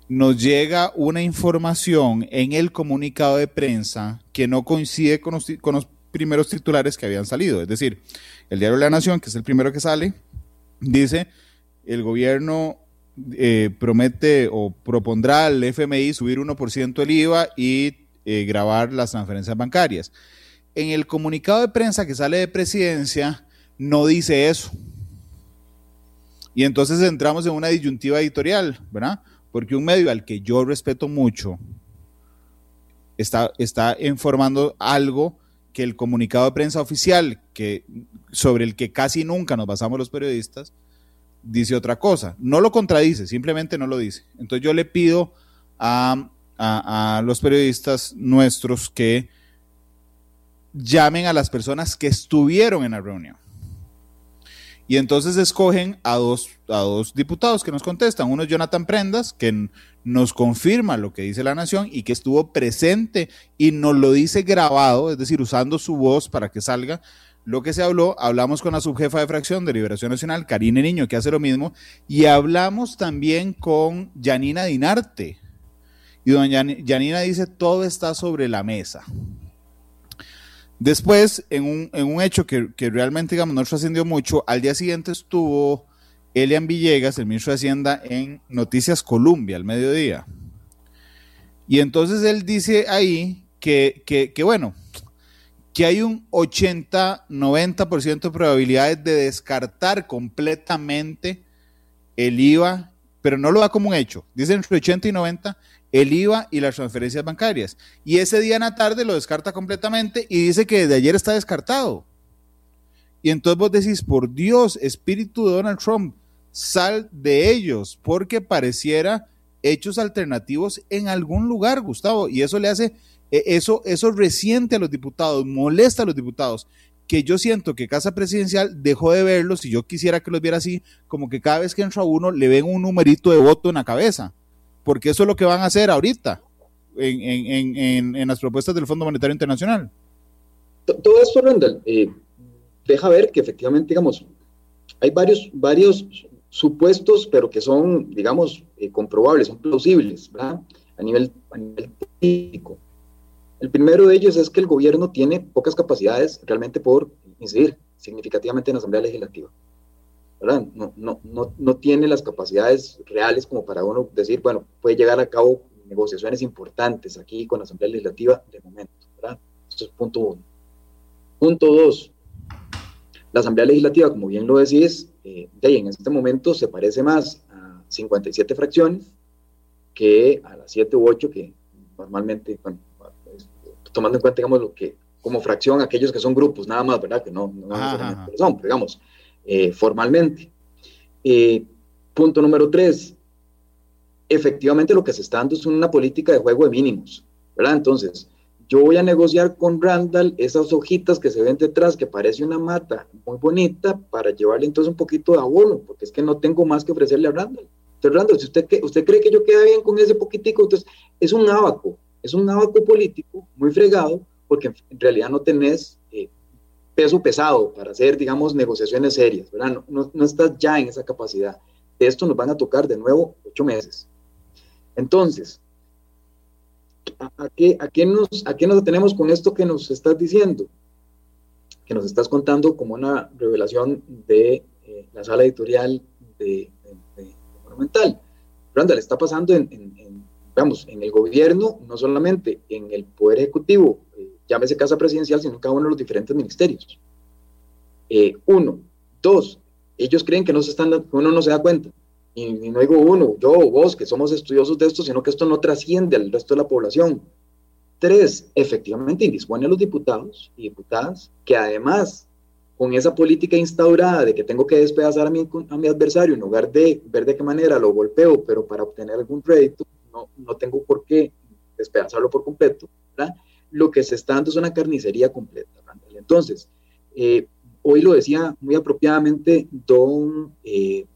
nos llega una información en el comunicado de prensa que no coincide con los primeros titulares que habían salido. Es decir, el diario la Nación, que es el primero que sale, dice, el gobierno eh, promete o propondrá al FMI subir 1% el IVA y eh, grabar las transferencias bancarias. En el comunicado de prensa que sale de presidencia no dice eso. Y entonces entramos en una disyuntiva editorial, ¿verdad? Porque un medio al que yo respeto mucho está, está informando algo que el comunicado de prensa oficial, que, sobre el que casi nunca nos basamos los periodistas, dice otra cosa. No lo contradice, simplemente no lo dice. Entonces yo le pido a, a los periodistas nuestros que llamen a las personas que estuvieron en la reunión. Y entonces escogen a dos, a dos diputados que nos contestan. Uno es Jonathan Prendas, que nos confirma lo que dice la Nación y que estuvo presente y nos lo dice grabado, es decir, usando su voz para que salga lo que se habló. Hablamos con la subjefa de fracción de Liberación Nacional, Karine Niño, que hace lo mismo. Y hablamos también con Janina Dinarte. Y doña Janina dice, todo está sobre la mesa. Después, en un, en un hecho que, realmente, digamos, no trascendió mucho, al día siguiente estuvo Elian Villegas, el ministro de Hacienda, en Noticias Colombia, al mediodía. Y entonces él dice ahí que, que, bueno, que hay un 80-90% de probabilidades de descartar completamente el IVA, pero no lo da como un hecho. Dice entre 80 y 90 el IVA y las transferencias bancarias. Y ese día en la tarde lo descarta completamente y dice que desde ayer está descartado. Y entonces vos decís, por Dios, espíritu de Donald Trump, sal de ellos, porque pareciera hechos alternativos en algún lugar, Gustavo, y eso le hace, e, eso, eso resiente a los diputados, molesta a los diputados, que yo siento que Casa Presidencial dejó de verlos, y yo quisiera que los viera así, como que cada vez que entra uno le ven un numerito de voto en la cabeza porque eso es lo que van a hacer ahorita en, las propuestas del Fondo Monetario Internacional. Todo esto, Randall, eh, deja ver que efectivamente, digamos, hay varios, varios supuestos, pero que son, digamos, eh, comprobables, son plausibles, ¿verdad? A nivel, a nivel. El primero de ellos es que el gobierno tiene pocas capacidades realmente por incidir significativamente en la Asamblea Legislativa. No, no, no, no tiene las capacidades reales como para uno decir, bueno, puede llegar a cabo negociaciones importantes aquí con la Asamblea Legislativa de momento, ¿verdad? Esto es punto uno. Punto dos, la Asamblea Legislativa, como bien lo decís, eh, de ahí en este momento se parece más a 57 fracciones que a las 7 u 8 que normalmente, bueno, tomando en cuenta, digamos, lo que como fracción aquellos que son grupos, nada más, ¿verdad? Que no, no son, digamos, eh, formalmente. Eh, punto número tres, efectivamente lo que se está dando es una política de juego de mínimos, ¿verdad? Entonces, yo voy a negociar con Randall esas hojitas que se ven detrás, que parece una mata muy bonita, para llevarle entonces un poquito de abono, porque es que no tengo más que ofrecerle a Randall. Entonces, Randall, si usted, usted cree que yo queda bien con ese poquitico, entonces es un abaco, es un abaco político muy fregado, porque en realidad no tenés peso pesado para hacer, digamos, negociaciones serias, ¿verdad? No, no, estás ya en esa capacidad. De esto nos van a tocar de nuevo ocho meses. Entonces, ¿a, qué, a, qué nos, ¿a qué nos atenemos con esto que nos estás diciendo? Que nos estás contando como una revelación de eh, la sala editorial de, Monumental. Randa, le está pasando en, en, en el gobierno, no solamente en el Poder Ejecutivo, llámese casa presidencial, sino cada uno de los diferentes ministerios. Eh, uno. Dos, ellos creen que no se están, uno no se da cuenta. Y, no digo uno, yo o vos, que somos estudiosos de esto, sino que esto no trasciende al resto de la población. Tres, efectivamente indispone a los diputados y diputadas que además con esa política instaurada de que tengo que despedazar a mi, a mi adversario en lugar de ver de qué manera lo golpeo, pero para obtener algún crédito, no, no tengo por qué despedazarlo por completo, ¿verdad? Lo que se está dando es una carnicería completa. Entonces, eh, hoy lo decía muy apropiadamente don eh,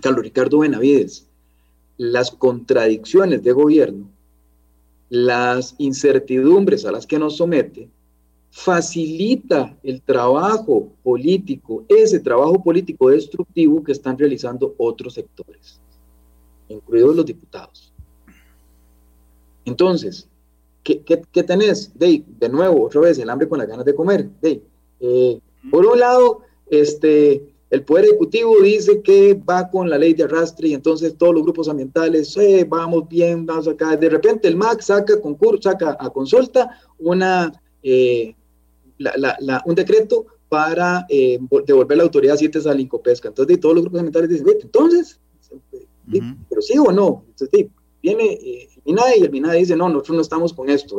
Carlos Ricardo Benavides, las contradicciones de gobierno, las incertidumbres a las que nos somete, facilita el trabajo político, ese trabajo político destructivo que están realizando otros sectores, incluidos los diputados. Entonces, ¿qué, tenés? De, de nuevo, otra vez, el hambre con las ganas de comer. De, eh, por un lado, este, el Poder Ejecutivo dice que va con la ley de arrastre y entonces todos los grupos ambientales, eh, vamos bien, vamos acá. De repente el MAC saca, concurso, saca a consulta una, eh, un decreto para eh, devolver la autoridad 7 a la Incopesca. Entonces todos los grupos ambientales dicen, entonces, pero sí o no. Entonces, viene el MINAE y el MINAE dice, no, nosotros no estamos con esto.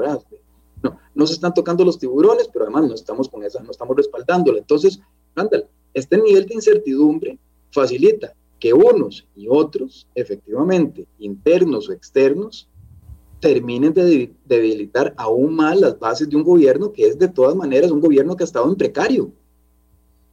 No, no se están tocando los tiburones, pero además no estamos con esa, no estamos respaldándola. Entonces, ándale, este nivel de incertidumbre facilita que unos y otros, efectivamente, internos o externos, terminen de debilitar aún más las bases de un gobierno que es de todas maneras un gobierno que ha estado en precario.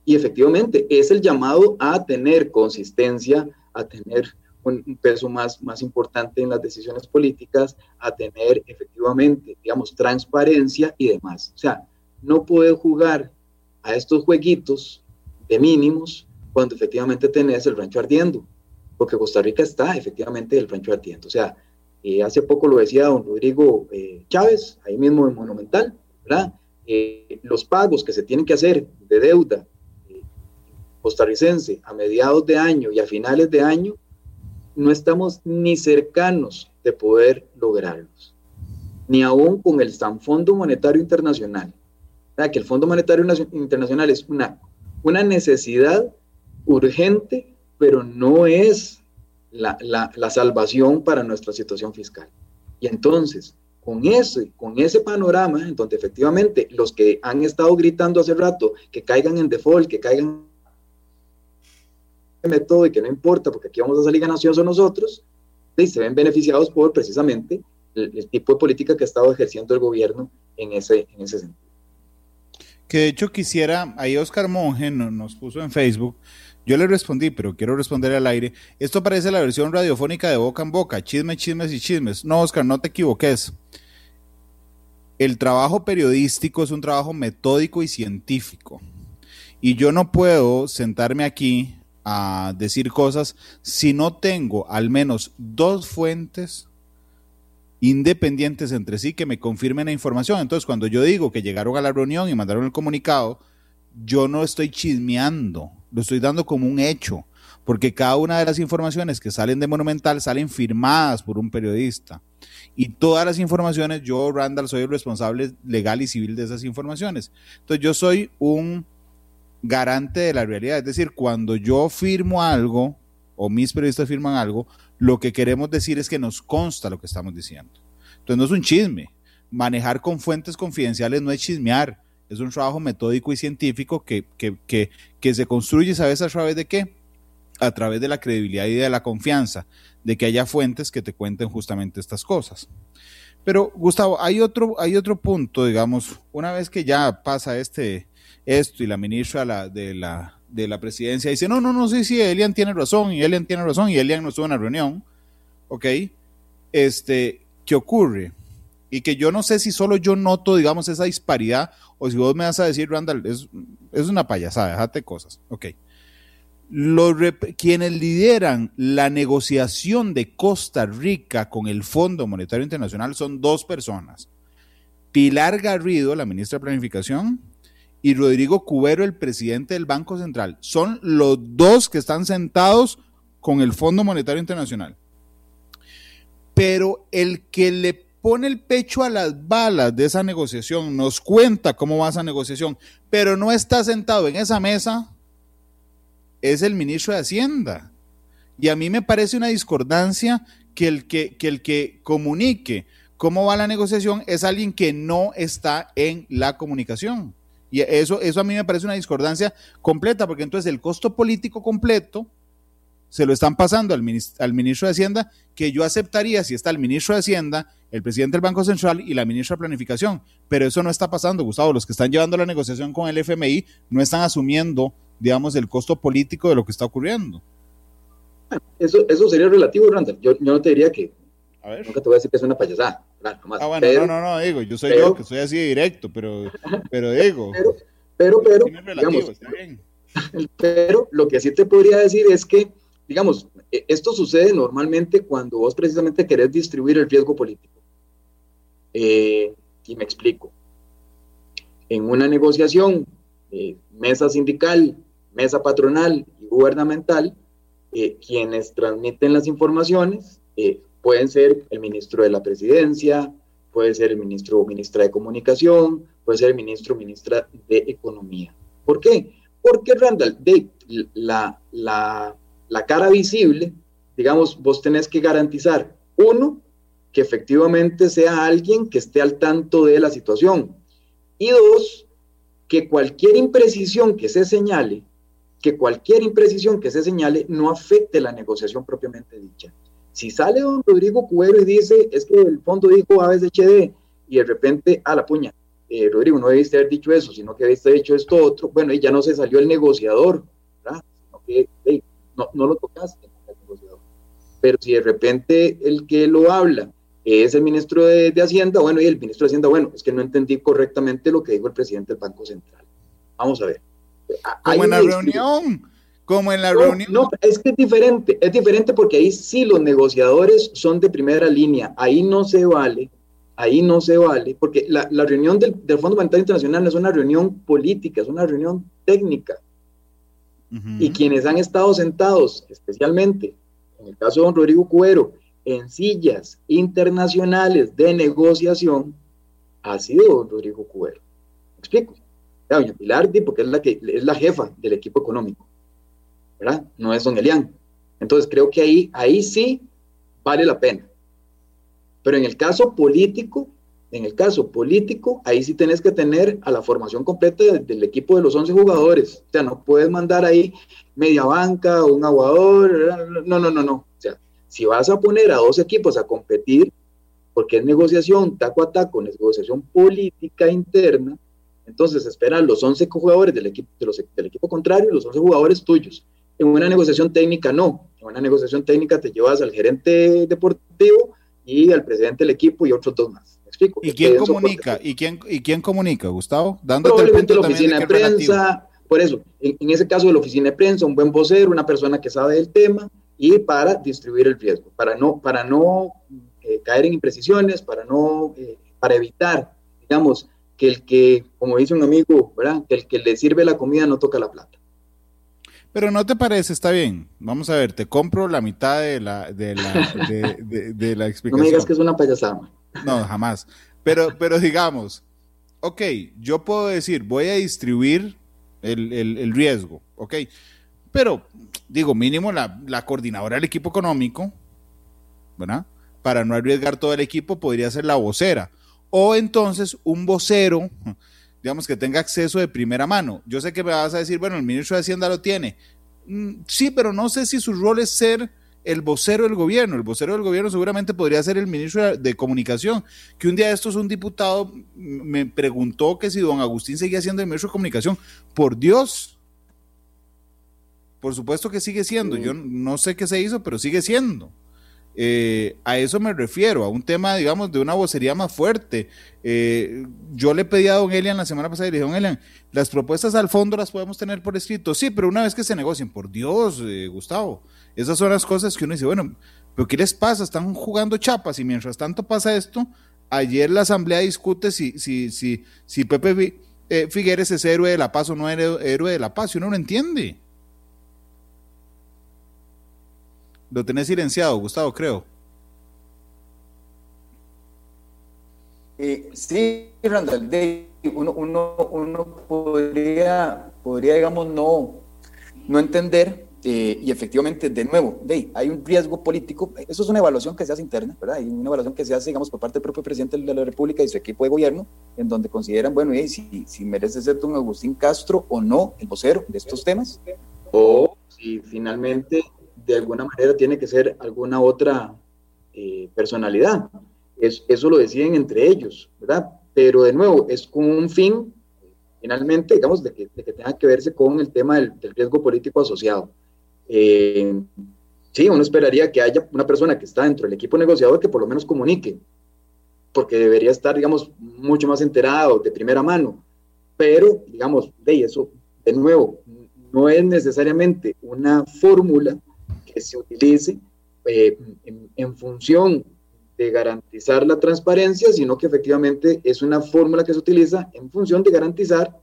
Y efectivamente es el llamado a tener consistencia, a tener un, peso más, más importante en las decisiones políticas, a tener efectivamente, digamos, transparencia y demás. O sea, no puede jugar a estos jueguitos de mínimos cuando efectivamente tenés el rancho ardiendo, porque Costa Rica está efectivamente el rancho ardiendo. O sea, eh, hace poco lo decía don Rodrigo eh, Chávez, ahí mismo en Monumental, ¿verdad? Eh, los pagos que se tienen que hacer de deuda costarricense a mediados de año y a finales de año, no estamos ni cercanos de poder lograrlos, ni aún con el San Fondo Monetario Internacional. ¿verdad? Que el Fondo Monetario Internacional es una una necesidad urgente, pero no es la, salvación para nuestra situación fiscal. Y entonces, con ese, con ese panorama, en donde efectivamente los que han estado gritando hace rato que caigan en default, que caigan método y que no importa, porque aquí vamos a salir gananciosos nosotros, y se ven beneficiados por precisamente el, tipo de política que ha estado ejerciendo el gobierno en ese, en ese sentido. Que de hecho quisiera, ahí Oscar Monge nos puso en Facebook, yo le respondí, pero quiero responder al aire. Esto parece la versión radiofónica de boca en boca, chismes, chismes y chismes. No, Oscar, no te equivoques. El trabajo periodístico es un trabajo metódico y científico. Y yo no puedo sentarme aquí a decir cosas si no tengo al menos dos fuentes independientes entre sí que me confirmen la información. Entonces, cuando yo digo que llegaron a la reunión y mandaron el comunicado, yo no estoy chismeando, lo estoy dando como un hecho, porque cada una de las informaciones que salen de Monumental salen firmadas por un periodista. Y todas las informaciones, yo, Randall, soy el responsable legal y civil de esas informaciones. Entonces, yo soy un garante de la realidad. Es decir, cuando yo firmo algo, o mis periodistas firman algo, lo que queremos decir es que nos consta lo que estamos diciendo. Entonces no es un chisme. Manejar con fuentes confidenciales no es chismear, es un trabajo metódico y científico que, que, se construye, ¿sabes a través de qué? A través de la credibilidad y de la confianza, de que haya fuentes que te cuenten justamente estas cosas. Pero Gustavo, hay otro, hay otro punto, digamos, una vez que ya pasa este, esto y la ministra de la, de la presidencia dice, no, no, no, sí, sí, Elian tiene razón, y Elian tiene razón, y Elian no estuvo en la reunión, ¿ok? Este, ¿qué ocurre? Y que yo no sé si solo yo noto, digamos, esa disparidad, o si vos me vas a decir, Randall, es, es una payasada, déjate cosas, ¿ok? Los quienes lideran la negociación de Costa Rica con el Fondo Monetario Internacional son dos personas. Pilar Garrido, la ministra de Planificación, y Rodrigo Cubero, el presidente del Banco Central. Son los dos que están sentados con el Fondo Monetario Internacional. Pero el que le pone el pecho a las balas de esa negociación, nos cuenta cómo va esa negociación, pero no está sentado en esa mesa, es el ministro de Hacienda. Y a mí me parece una discordancia que el que, que, el que comunique cómo va la negociación es alguien que no está en la comunicación. Y eso, eso a mí me parece una discordancia completa, porque entonces el costo político completo se lo están pasando al, al ministro de Hacienda, que yo aceptaría si está el ministro de Hacienda, el presidente del Banco Central y la ministra de Planificación. Pero eso no está pasando, Gustavo. Los que están llevando la negociación con el FMI no están asumiendo, digamos, el costo político de lo que está ocurriendo. Eso, eso sería relativo, Randall. Yo, no te diría que. Nunca te voy a decir que es una payasada. ah, bueno, no, no, no, digo, yo soy yo que soy así de directo, pero, pero digo. Pero, pero, pero, pero lo que sí te podría decir es que digamos, e, esto sucede normalmente cuando vos precisamente querés distribuir el riesgo político. Eh, y me explico. En una negociación, eh, mesa sindical, mesa patronal y gubernamental, eh, quienes transmiten las informaciones pueden ser el ministro de la presidencia, puede ser el ministro o ministra de comunicación, puede ser el ministro o ministra de economía. ¿Por qué? Porque Randall, de la, la la cara visible, digamos, vos tenés que garantizar, uno, que efectivamente sea alguien que esté al tanto de la situación. Y dos, que cualquier imprecisión que se señale, que cualquier imprecisión que se señale no afecte la negociación propiamente dicha. Si sale don Rodrigo Cubero y dice, es que el fondo dijo ABCD y de repente, a la puña, eh, Rodrigo, no debiste haber dicho eso, sino que debiste haber dicho esto otro, bueno, y ya no se salió el negociador, ¿verdad? Sino que, no, lo tocaste Pero si de repente el que lo habla es el ministro de, Hacienda, bueno, y el ministro de Hacienda, bueno, es que no entendí correctamente lo que dijo el presidente del Banco Central. Vamos a ver. Como en la reunión, como en la reunión. No, es que es diferente, es diferente porque ahí sí los negociadores son de primera línea, ahí no se vale, ahí no se vale, porque la, reunión del, del Fondo Monetario Internacional no es una reunión política, es una reunión técnica y quienes han estado sentados, especialmente en el caso de don Rodrigo Cuero, en sillas internacionales de negociación, ha sido don Rodrigo Cuero. ¿Me explico? doña Pilar, porque es la, que, es la jefa del equipo económico, ¿verdad? No es don Elian. Entonces creo que ahí, ahí sí vale la pena. Pero en el caso político, en el caso político, ahí sí tenés que tener a la formación completa del equipo de los 11 jugadores. O sea, no puedes mandar ahí media banca o un aguador. No, no, no, no. O sea, si vas a poner a dos equipos a competir, porque es negociación taco a taco, negociación política interna, entonces esperan los 11 jugadores del equipo, del equipo contrario y los 11 jugadores tuyos. En una negociación técnica no. En una negociación técnica te llevas al gerente deportivo y al presidente del equipo y otros dos más. ¿Y quién comunica? ¿Y quién, ¿Y quién comunica, Gustavo? Dándote Probablemente la oficina de, prensa, por eso, en, ese caso de la oficina de prensa, un buen vocero, una persona que sabe del tema y para distribuir el riesgo, para no, para no eh, caer en imprecisiones, para no, eh, para evitar, digamos, que el que, como dice un amigo, ¿verdad? Que el que le sirve la comida no toca la plata. Pero no te parece, está bien. Vamos a ver, te compro la mitad de la, de la, de, la explicación. No me digas que es una payasada. No, jamás. Pero, pero digamos, ok, yo puedo decir, voy a distribuir el, riesgo, ok. Pero, digo, mínimo la, la, coordinadora del equipo económico, ¿verdad? Para no arriesgar todo el equipo, podría ser la vocera. O entonces un vocero, digamos, que tenga acceso de primera mano. Yo sé que me vas a decir, bueno, el ministro de Hacienda lo tiene. Mm, sí, pero no sé si su rol es ser el vocero del gobierno. El vocero del gobierno seguramente podría ser el ministro de Comunicación. Que un día de estos un diputado me preguntó que si don Agustín seguía siendo el ministro de Comunicación. Por Dios. Por supuesto que sigue siendo. Yo no sé qué se hizo, pero sigue siendo. Eh, a eso me refiero, a un tema, digamos, de una vocería más fuerte. Eh, yo le pedí a don Elian la semana pasada y le dije, don Elian, las propuestas al fondo las podemos tener por escrito. Sí, pero una vez que se negocien, por Dios, eh, Gustavo, esas son las cosas que uno dice, bueno, pero ¿qué les pasa? Están jugando chapas y mientras tanto pasa esto, ayer la asamblea discute si, si, si, si Pepe Figueres es héroe de la paz o no es héroe de la paz, y uno no entiende. Lo tenés silenciado, Gustavo, creo. Eh, sí, Randall, uno, uno, uno podría, podría, digamos, no, no entender Eh, y efectivamente, de nuevo, de, hay un riesgo político, eso es una evaluación que se hace interna, ¿verdad? Hay una evaluación que se hace, digamos, por parte del propio presidente de la República y su equipo de gobierno, en donde consideran, bueno, si, si merece ser don Agustín Castro o no el vocero de estos temas. O si finalmente, de alguna manera, tiene que ser alguna otra eh, personalidad. Es, eso lo deciden entre ellos, ¿verdad? Pero de nuevo, es con un fin, finalmente, digamos, de que, tenga que verse con el tema del riesgo político asociado. Eh, sí, uno esperaría que haya una persona que está dentro del equipo negociador que por lo menos comunique, porque debería estar, digamos, mucho más enterado de primera mano. Pero, digamos, de eso, de nuevo, no es necesariamente una fórmula que se utilice eh, en, función de garantizar la transparencia, sino que efectivamente es una fórmula que se utiliza en función de garantizar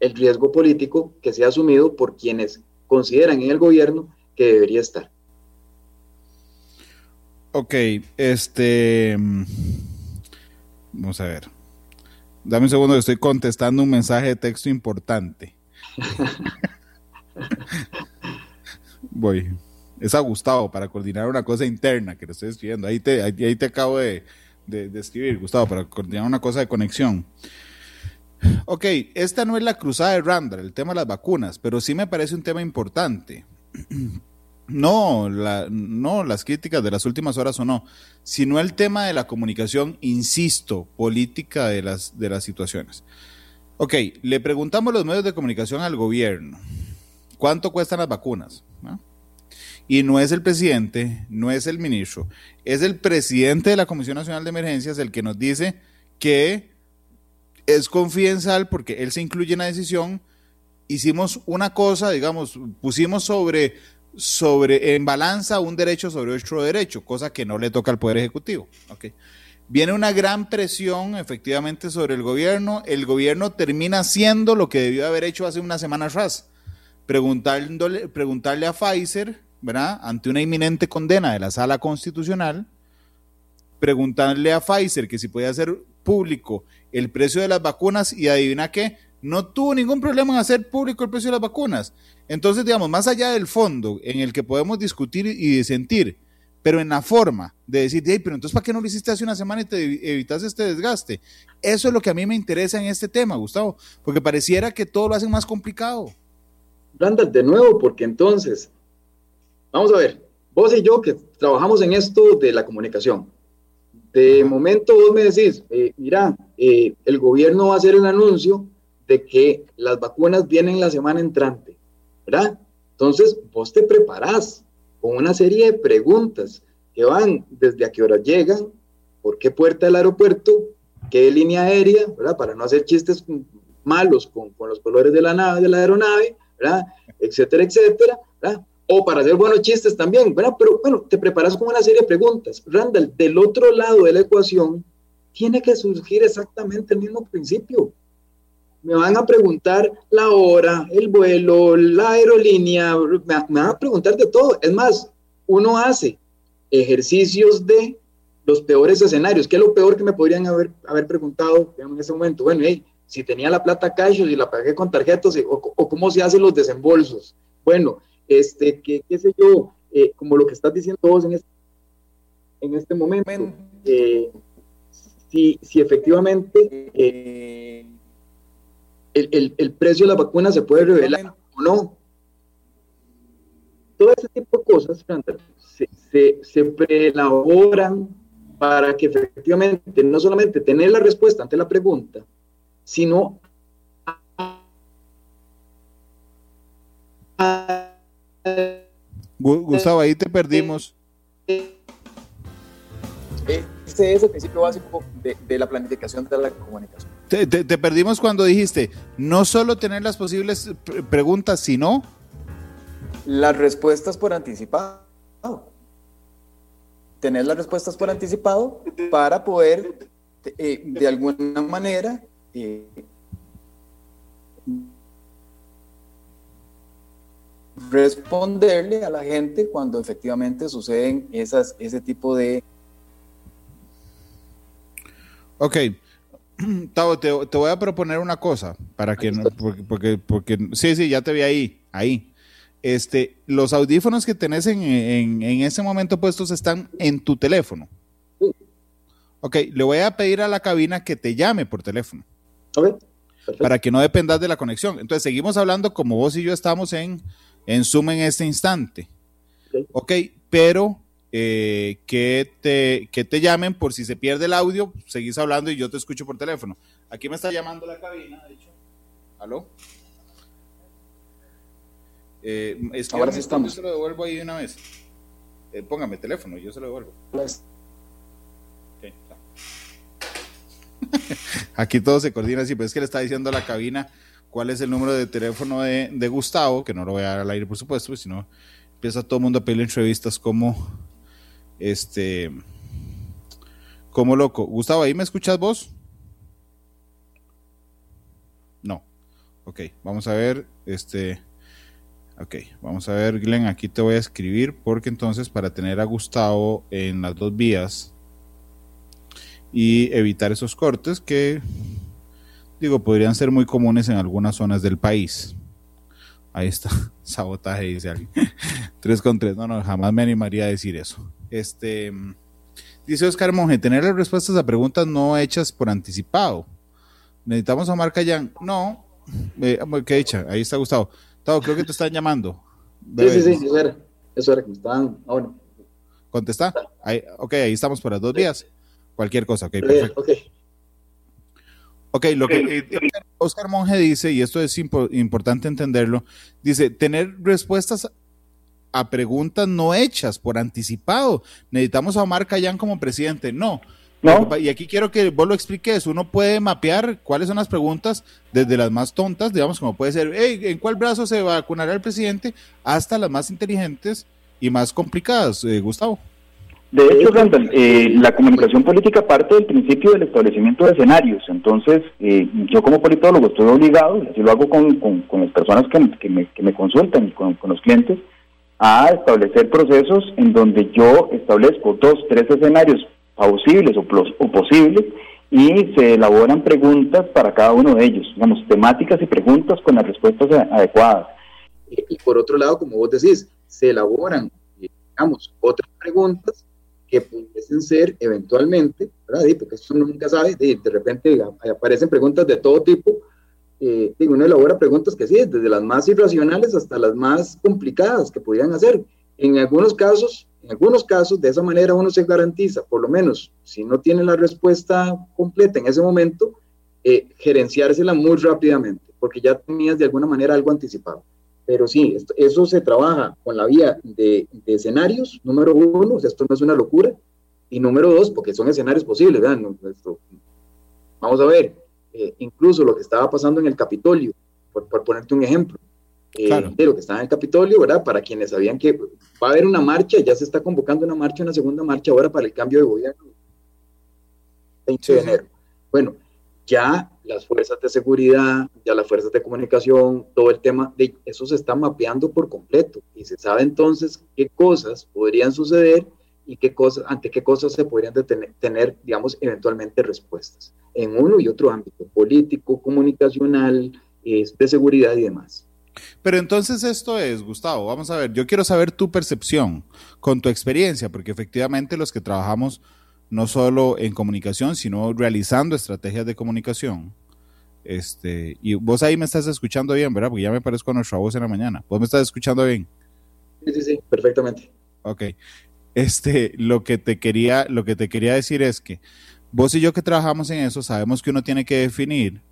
el riesgo político que se ha asumido por quienes consideran en el gobierno que debería estar. Ok, este... Vamos a ver. Dame un segundo, estoy contestando un mensaje de texto importante. Voy. Es a Gustavo para coordinar una cosa interna que le estoy escribiendo. Ahí te, ahí, te acabo de, de escribir, Gustavo, para coordinar una cosa de conexión. Ok, esta no es la cruzada de Randall, el tema de las vacunas, pero sí me parece un tema importante. No, no las críticas de las últimas horas o no, sino el tema de la comunicación, insisto, política de las, de las situaciones. Ok, le preguntamos los medios de comunicación al gobierno, ¿cuánto cuestan las vacunas? Y no es el presidente, no es el ministro, es el presidente de la Comisión Nacional de Emergencias el que nos dice que es confidencial porque él se incluye en la decisión. Hicimos una cosa, digamos, pusimos sobre, sobre en balanza un derecho sobre otro derecho, cosa que no le toca al Poder Ejecutivo. Okay. Viene una gran presión efectivamente sobre el gobierno. El gobierno termina haciendo lo que debió haber hecho hace unas semanas atrás. Preguntarle a Pfizer, ¿verdad? Ante una inminente condena de la sala constitucional, preguntarle a Pfizer que si podía hacer público el precio de las vacunas y adivina qué, no tuvo ningún problema en hacer público el precio de las vacunas. Entonces, digamos, más allá del fondo en el que podemos discutir y disentir, pero en la forma de decir, hey, pero entonces, ¿para qué no lo hiciste hace una semana y te evitas este desgaste? Eso es lo que a mí me interesa en este tema, Gustavo, porque pareciera que todo lo hacen más complicado. Randall, de nuevo, porque entonces, vamos a ver, vos y yo que trabajamos en esto de la comunicación, de momento vos me decís, eh, mira, eh, el gobierno va a hacer un anuncio de que las vacunas vienen la semana entrante, ¿verdad? Entonces vos te preparás con una serie de preguntas que van desde a qué hora llegan, por qué puerta del aeropuerto, qué línea aérea, ¿verdad? Para no hacer chistes malos con, con los colores de la nave, de la aeronave, ¿verdad? Etcétera, etcétera, o para hacer buenos chistes también, ¿verdad? Pero bueno, te preparas con una serie de preguntas. Randall, del otro lado de la ecuación, tiene que surgir exactamente el mismo principio. Me van a preguntar la hora, el vuelo, la aerolínea, me, van a preguntar de todo. Es más, uno hace ejercicios de los peores escenarios. ¿Qué es lo peor que me podrían haber, haber preguntado en ese momento? Bueno, si tenía la plata cash o si la pagué con tarjetas o, o cómo se hacen los desembolsos. Bueno, este, que, qué sé yo, eh, como lo que estás diciendo vos en este, en este momento, eh, si, si, efectivamente eh, el, el, el, precio de la vacuna se puede revelar o no. Todo ese tipo de cosas, se, se, se preelaboran para que efectivamente no solamente tener la respuesta ante la pregunta, sino Gustavo, ahí te perdimos. Este es el principio básico de, la planificación de la comunicación. Te, perdimos cuando dijiste, no solo tener las posibles preguntas, sino... Las respuestas por anticipado. Tener las respuestas por anticipado para poder, eh, de alguna manera, eh, responderle a la gente cuando efectivamente suceden esas, ese tipo de... Ok, Tavo, te, voy a proponer una cosa para que no, porque, porque, sí, sí, ya te vi ahí, ahí. este, los audífonos que tenés en, en, en ese momento puestos están en tu teléfono. Ok, le voy a pedir a la cabina que te llame por teléfono. Para que no dependas de la conexión. Entonces, seguimos hablando como vos y yo estamos en, en Zoom en este instante. Ok, okay pero eh, que, te, que te llamen por si se pierde el audio, seguís hablando y yo te escucho por teléfono. Aquí me está llamando la cabina, de hecho. ¿Aló? Eh, es que Ahora sí estamos. Yo se lo devuelvo ahí de una vez. Eh, póngame teléfono, yo se lo devuelvo. Pues, Okay, Aquí todo se coordina así, pero es que le está diciendo a la cabina cuál es el número de teléfono de, Gustavo, que no lo voy a dar al aire, por supuesto, pues, sino empieza todo el mundo a pedir entrevistas como este como loco. Gustavo, ¿ahí me escuchas vos? No. Ok, vamos a ver, este, ok, vamos a ver, Glenn, aquí te voy a escribir porque entonces para tener a Gustavo en las dos vías y evitar esos cortes que, digo, podrían ser muy comunes en algunas zonas del país. Ahí está, sabotaje, dice alguien. 3 con 3, no, no, jamás me animaría a decir eso. Este, dice Oscar Monge, tener las respuestas a preguntas no hechas por anticipado. Necesitamos a Marca Yan. No, eh, ¿qué hecha? Ahí está Gustavo. Gustavo, creo que te están llamando. Sí, sí, sí, eso era. Eso era que me estaban. Ah, bueno. ¿Contesta? Ahí, ok, ahí estamos por las dos vías. Cualquier cosa, ok, Eh, perfecto. ok. Ok, lo que eh, Oscar Monge dice, y esto es impo- importante entenderlo, dice, tener respuestas a preguntas no hechas por anticipado. Necesitamos a Omar Cayán como presidente. No. No. Y aquí quiero que vos lo expliques. Uno puede mapear cuáles son las preguntas, desde las más tontas, digamos, como puede ser, "Hey, ¿en cuál brazo se vacunará el presidente? hasta las más inteligentes y más complicadas, eh, Gustavo. De hecho, Randall, eh, la comunicación política parte del principio del establecimiento de escenarios. Entonces, eh, yo como politólogo estoy obligado, y así lo hago con, con- con las personas que, que me, que me consultan y con, con los clientes, a establecer procesos en donde yo establezco dos, tres escenarios posibles o, plos- o posibles y se elaboran preguntas para cada uno de ellos, digamos, temáticas y preguntas con las respuestas adecuadas. Y, y por otro lado, como vos decís, se elaboran, eh, digamos, otras preguntas que pudiesen ser eventualmente, ¿verdad? Porque eso nunca sabe, de, de repente aparecen preguntas de todo tipo, eh, uno elabora preguntas que sí, desde las más irracionales hasta las más complicadas que pudieran hacer. En algunos casos, en algunos casos, de esa manera uno se garantiza, por lo menos, si no tiene la respuesta completa en ese momento, eh, gerenciársela muy rápidamente, porque ya tenías de alguna manera algo anticipado. Pero sí, esto- eso se trabaja con la vía de, de escenarios, número uno, esto no es una locura, y número dos, porque son escenarios posibles, ¿verdad? Esto- vamos a ver, eh, incluso lo que estaba pasando en el Capitolio, por, por ponerte un ejemplo, eh, Claro. de lo que estaba en el Capitolio, ¿verdad? Para quienes sabían que va a haber una marcha, ya se está convocando una marcha, una segunda marcha ahora para el cambio de gobierno, 20 Sí, de enero. Bueno, ya las fuerzas de seguridad, ya las fuerzas de comunicación, todo el tema de eso se está mapeando por completo y se sabe entonces qué cosas podrían suceder y qué cosas, ante qué cosas se podrían detener- tener, digamos, eventualmente respuestas en uno y otro ámbito, político, comunicacional, de seguridad y demás. Pero entonces esto es, Gustavo, vamos a ver, yo quiero saber tu percepción con tu experiencia, porque efectivamente los que trabajamos no solo en comunicación, sino realizando estrategias de comunicación. Este, y vos ahí me estás escuchando bien, ¿verdad? Porque ya me parezco a nuestra voz en la mañana. Vos me estás escuchando bien. Sí, sí, sí, perfectamente. Ok. Este, lo que te quería, lo que te quería decir es que vos y yo que trabajamos en eso sabemos que uno tiene que definir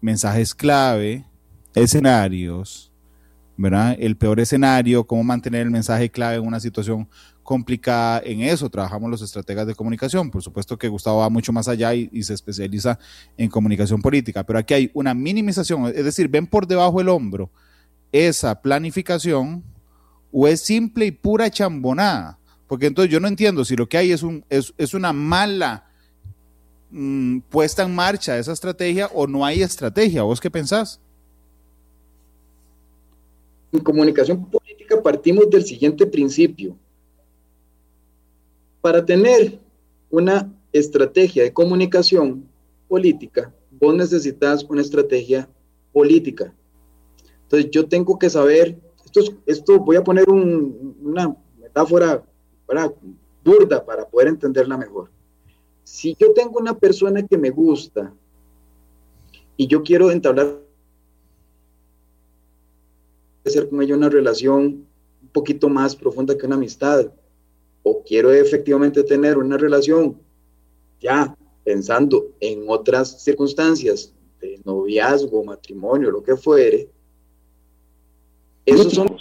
mensajes clave, escenarios, El peor escenario, cómo mantener el mensaje clave en una situación complicada. En eso trabajamos los estrategas de comunicación. Por supuesto que Gustavo va mucho más allá y, se especializa en comunicación política, pero aquí hay una minimización, es decir, ven por debajo del hombro esa planificación o es simple y pura chambonada. Porque entonces yo no entiendo si lo que hay es una mala mm, puesta en marcha de esa estrategia o no hay estrategia. ¿Vos qué pensás? En comunicación política partimos del siguiente principio. Para tener una estrategia de comunicación política, vos necesitas una estrategia política. Entonces yo tengo que saber, esto, esto voy a poner una metáfora para, burda para poder entenderla mejor. Si yo tengo una persona que me gusta y yo quiero entablar hacer con ella una relación un poquito más profunda que una amistad, o quiero efectivamente tener una relación ya pensando en otras circunstancias de noviazgo, matrimonio, lo que fuere, esos son...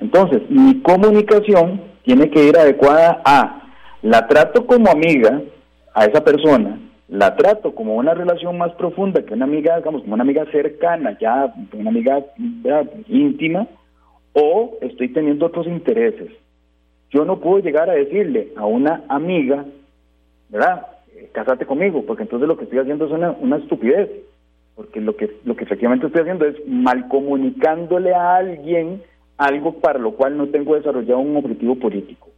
Entonces, mi comunicación tiene que ir adecuada a, la trato como amiga a esa persona, la trato como una relación más profunda que una amiga, digamos, como una amiga cercana, ya una amiga íntima, o estoy teniendo otros intereses. Yo no puedo llegar a decirle a una amiga, ¿verdad? Eh, Cásate conmigo, porque entonces lo que estoy haciendo es una, una estupidez, porque lo que, lo que efectivamente estoy haciendo es mal comunicándole a alguien algo para lo cual no tengo desarrollado un objetivo político.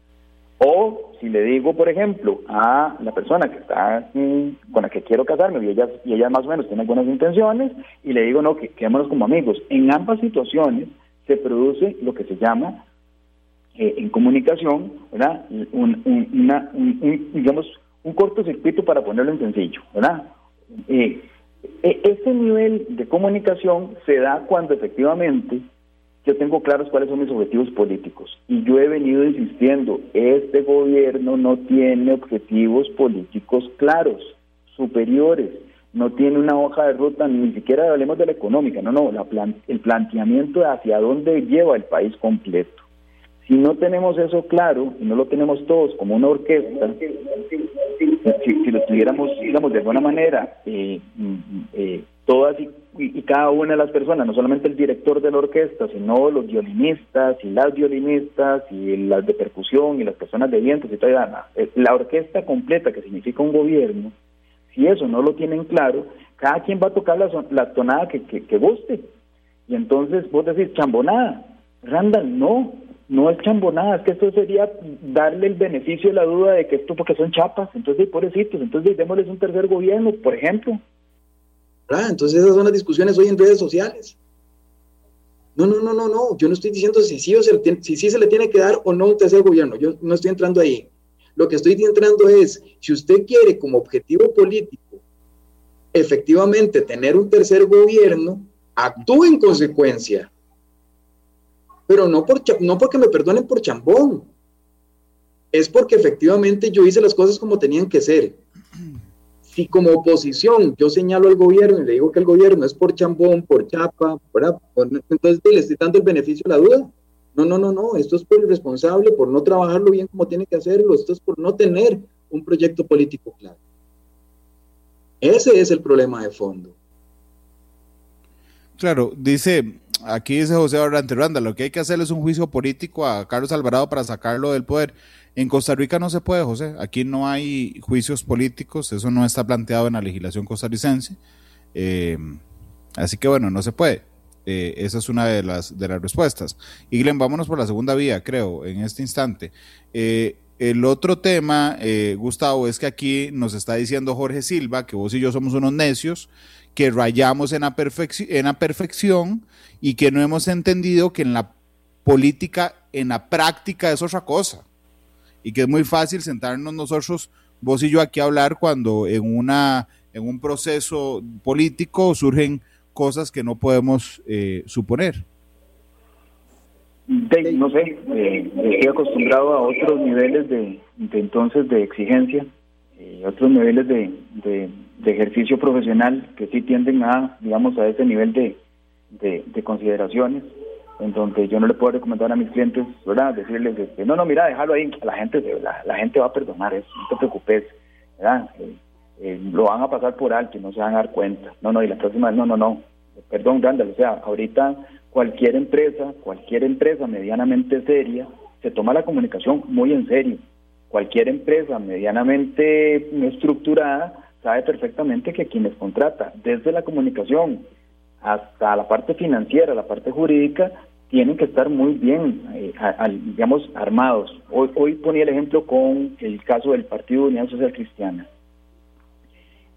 O si le digo, por ejemplo, a la persona que está mm, con la que quiero casarme y ella, y ella más o menos tiene buenas intenciones, y le digo, no, que quedémonos como amigos. En ambas situaciones se produce lo que se llama eh, en comunicación, ¿verdad? Un, una, digamos, un cortocircuito para ponerlo en sencillo, ¿verdad? Eh, e, ese nivel de comunicación se da cuando efectivamente yo tengo claros cuáles son mis objetivos políticos y yo he venido insistiendo, este gobierno no tiene objetivos políticos claros, superiores, no tiene una hoja de ruta, ni siquiera hablemos de la económica, no, no, la el planteamiento de hacia dónde lleva el país completo. Si no tenemos eso claro y no lo tenemos todos como una orquesta, si, lo tuviéramos, digamos, de alguna manera, eh, mm, eh, todas y y, cada una de las personas, no solamente el director de la orquesta, sino los violinistas y las violinistas y las de percusión y las personas de vientos y toda eh, la orquesta completa que significa un gobierno, si eso no lo tienen claro, cada quien va a tocar la, la tonada que, que, guste. Y entonces vos decís, chambonada, Randall, no, no es chambonada, es que esto sería darle el beneficio de la duda de que esto porque son chapas, entonces pobrecitos, entonces démosles un tercer gobierno, por ejemplo, entonces esas son las discusiones hoy en redes sociales. No, no, no, no, no. Yo no estoy diciendo si sí, o se le si sí se le tiene que dar o no un tercer gobierno. Yo no estoy entrando ahí. Lo que estoy entrando es, si usted quiere como objetivo político efectivamente tener un tercer gobierno, actúe en consecuencia. Pero no, por, no porque me perdonen por chambón. Es porque efectivamente yo hice las cosas como tenían que ser si como oposición yo señalo al gobierno y le digo que el gobierno es por chambón, por chapa, entonces le estoy dando el beneficio de la duda. No, no, no, no, esto es por irresponsable, por no trabajarlo bien como tiene que hacerlo, esto es por no tener un proyecto político claro. Ese es el problema de fondo. Claro, dice, aquí dice José Randa, lo que hay que hacer es un juicio político a Carlos Alvarado para sacarlo del poder. En Costa Rica no se puede, José. Aquí no hay juicios políticos, eso no está planteado en la legislación costarricense. Eh, así que bueno, no se puede. Eh, esa es una de las, de las respuestas. Y Glenn, vámonos por la segunda vía, creo, en este instante. Eh, el otro tema, Gustavo, es que aquí nos está diciendo Jorge Silva que vos y yo somos unos necios, que rayamos en la, en la perfección y que no hemos entendido que en la política, en la práctica es otra cosa y que es muy fácil sentarnos nosotros, vos y yo aquí a hablar cuando en, una, en un proceso político surgen cosas que no podemos eh, suponer. no sé, eh, estoy acostumbrado a otros niveles de, entonces de exigencia, eh, otros niveles de, de, ejercicio profesional que sí tienden a, digamos, a ese nivel de, de consideraciones en donde yo no le puedo recomendar a mis clientes, ¿verdad? Decirles, este, no, no, mira, déjalo ahí, la gente, la, gente va a perdonar eso, no te preocupes, ¿verdad? Eh, eh, lo van a pasar por alto y no se van a dar cuenta. No, no, y la próxima vez, no, no, no, perdón, Randall, o sea, ahorita cualquier empresa, cualquier empresa medianamente seria, se toma la comunicación muy en serio. Cualquier empresa medianamente estructurada sabe perfectamente que quienes contrata desde la comunicación hasta la parte financiera, la parte jurídica, tienen que estar muy bien, eh, digamos, armados. Hoy, hoy ponía el ejemplo con el caso del Partido de Unidad Social Cristiana.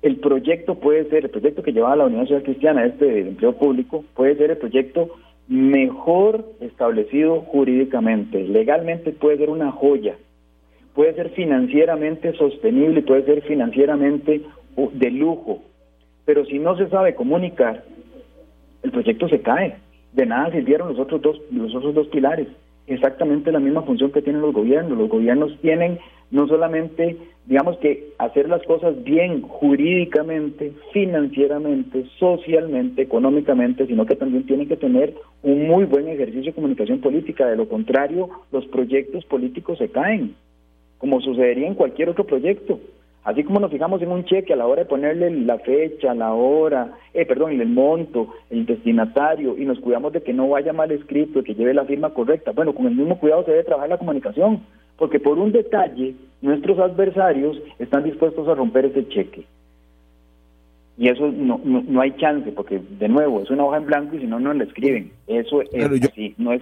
El proyecto puede ser, el proyecto que llevaba la Unidad Social Cristiana, este de empleo público, puede ser el proyecto mejor establecido jurídicamente. Legalmente puede ser una joya, puede ser financieramente sostenible, puede ser financieramente uh, de lujo, pero si no se sabe comunicar, el proyecto se cae. De nada sirvieron los otros dos, los otros dos pilares. Exactamente la misma función que tienen los gobiernos. Los gobiernos tienen no solamente, digamos que hacer las cosas bien jurídicamente, financieramente, socialmente, económicamente, sino que también tienen que tener un muy buen ejercicio de comunicación política. De lo contrario, los proyectos políticos se caen, como sucedería en cualquier otro proyecto. Así como nos fijamos en un cheque a la hora de ponerle la fecha, la hora, eh, perdón, el monto, el destinatario, y nos cuidamos de que no vaya mal escrito, que lleve la firma correcta. Bueno, con el mismo cuidado se debe trabajar la comunicación porque por un detalle nuestros adversarios están dispuestos a romper ese cheque. Y eso no, no, hay chance, porque de nuevo es una hoja en blanco y si no, no la escriben. Eso es así. No es,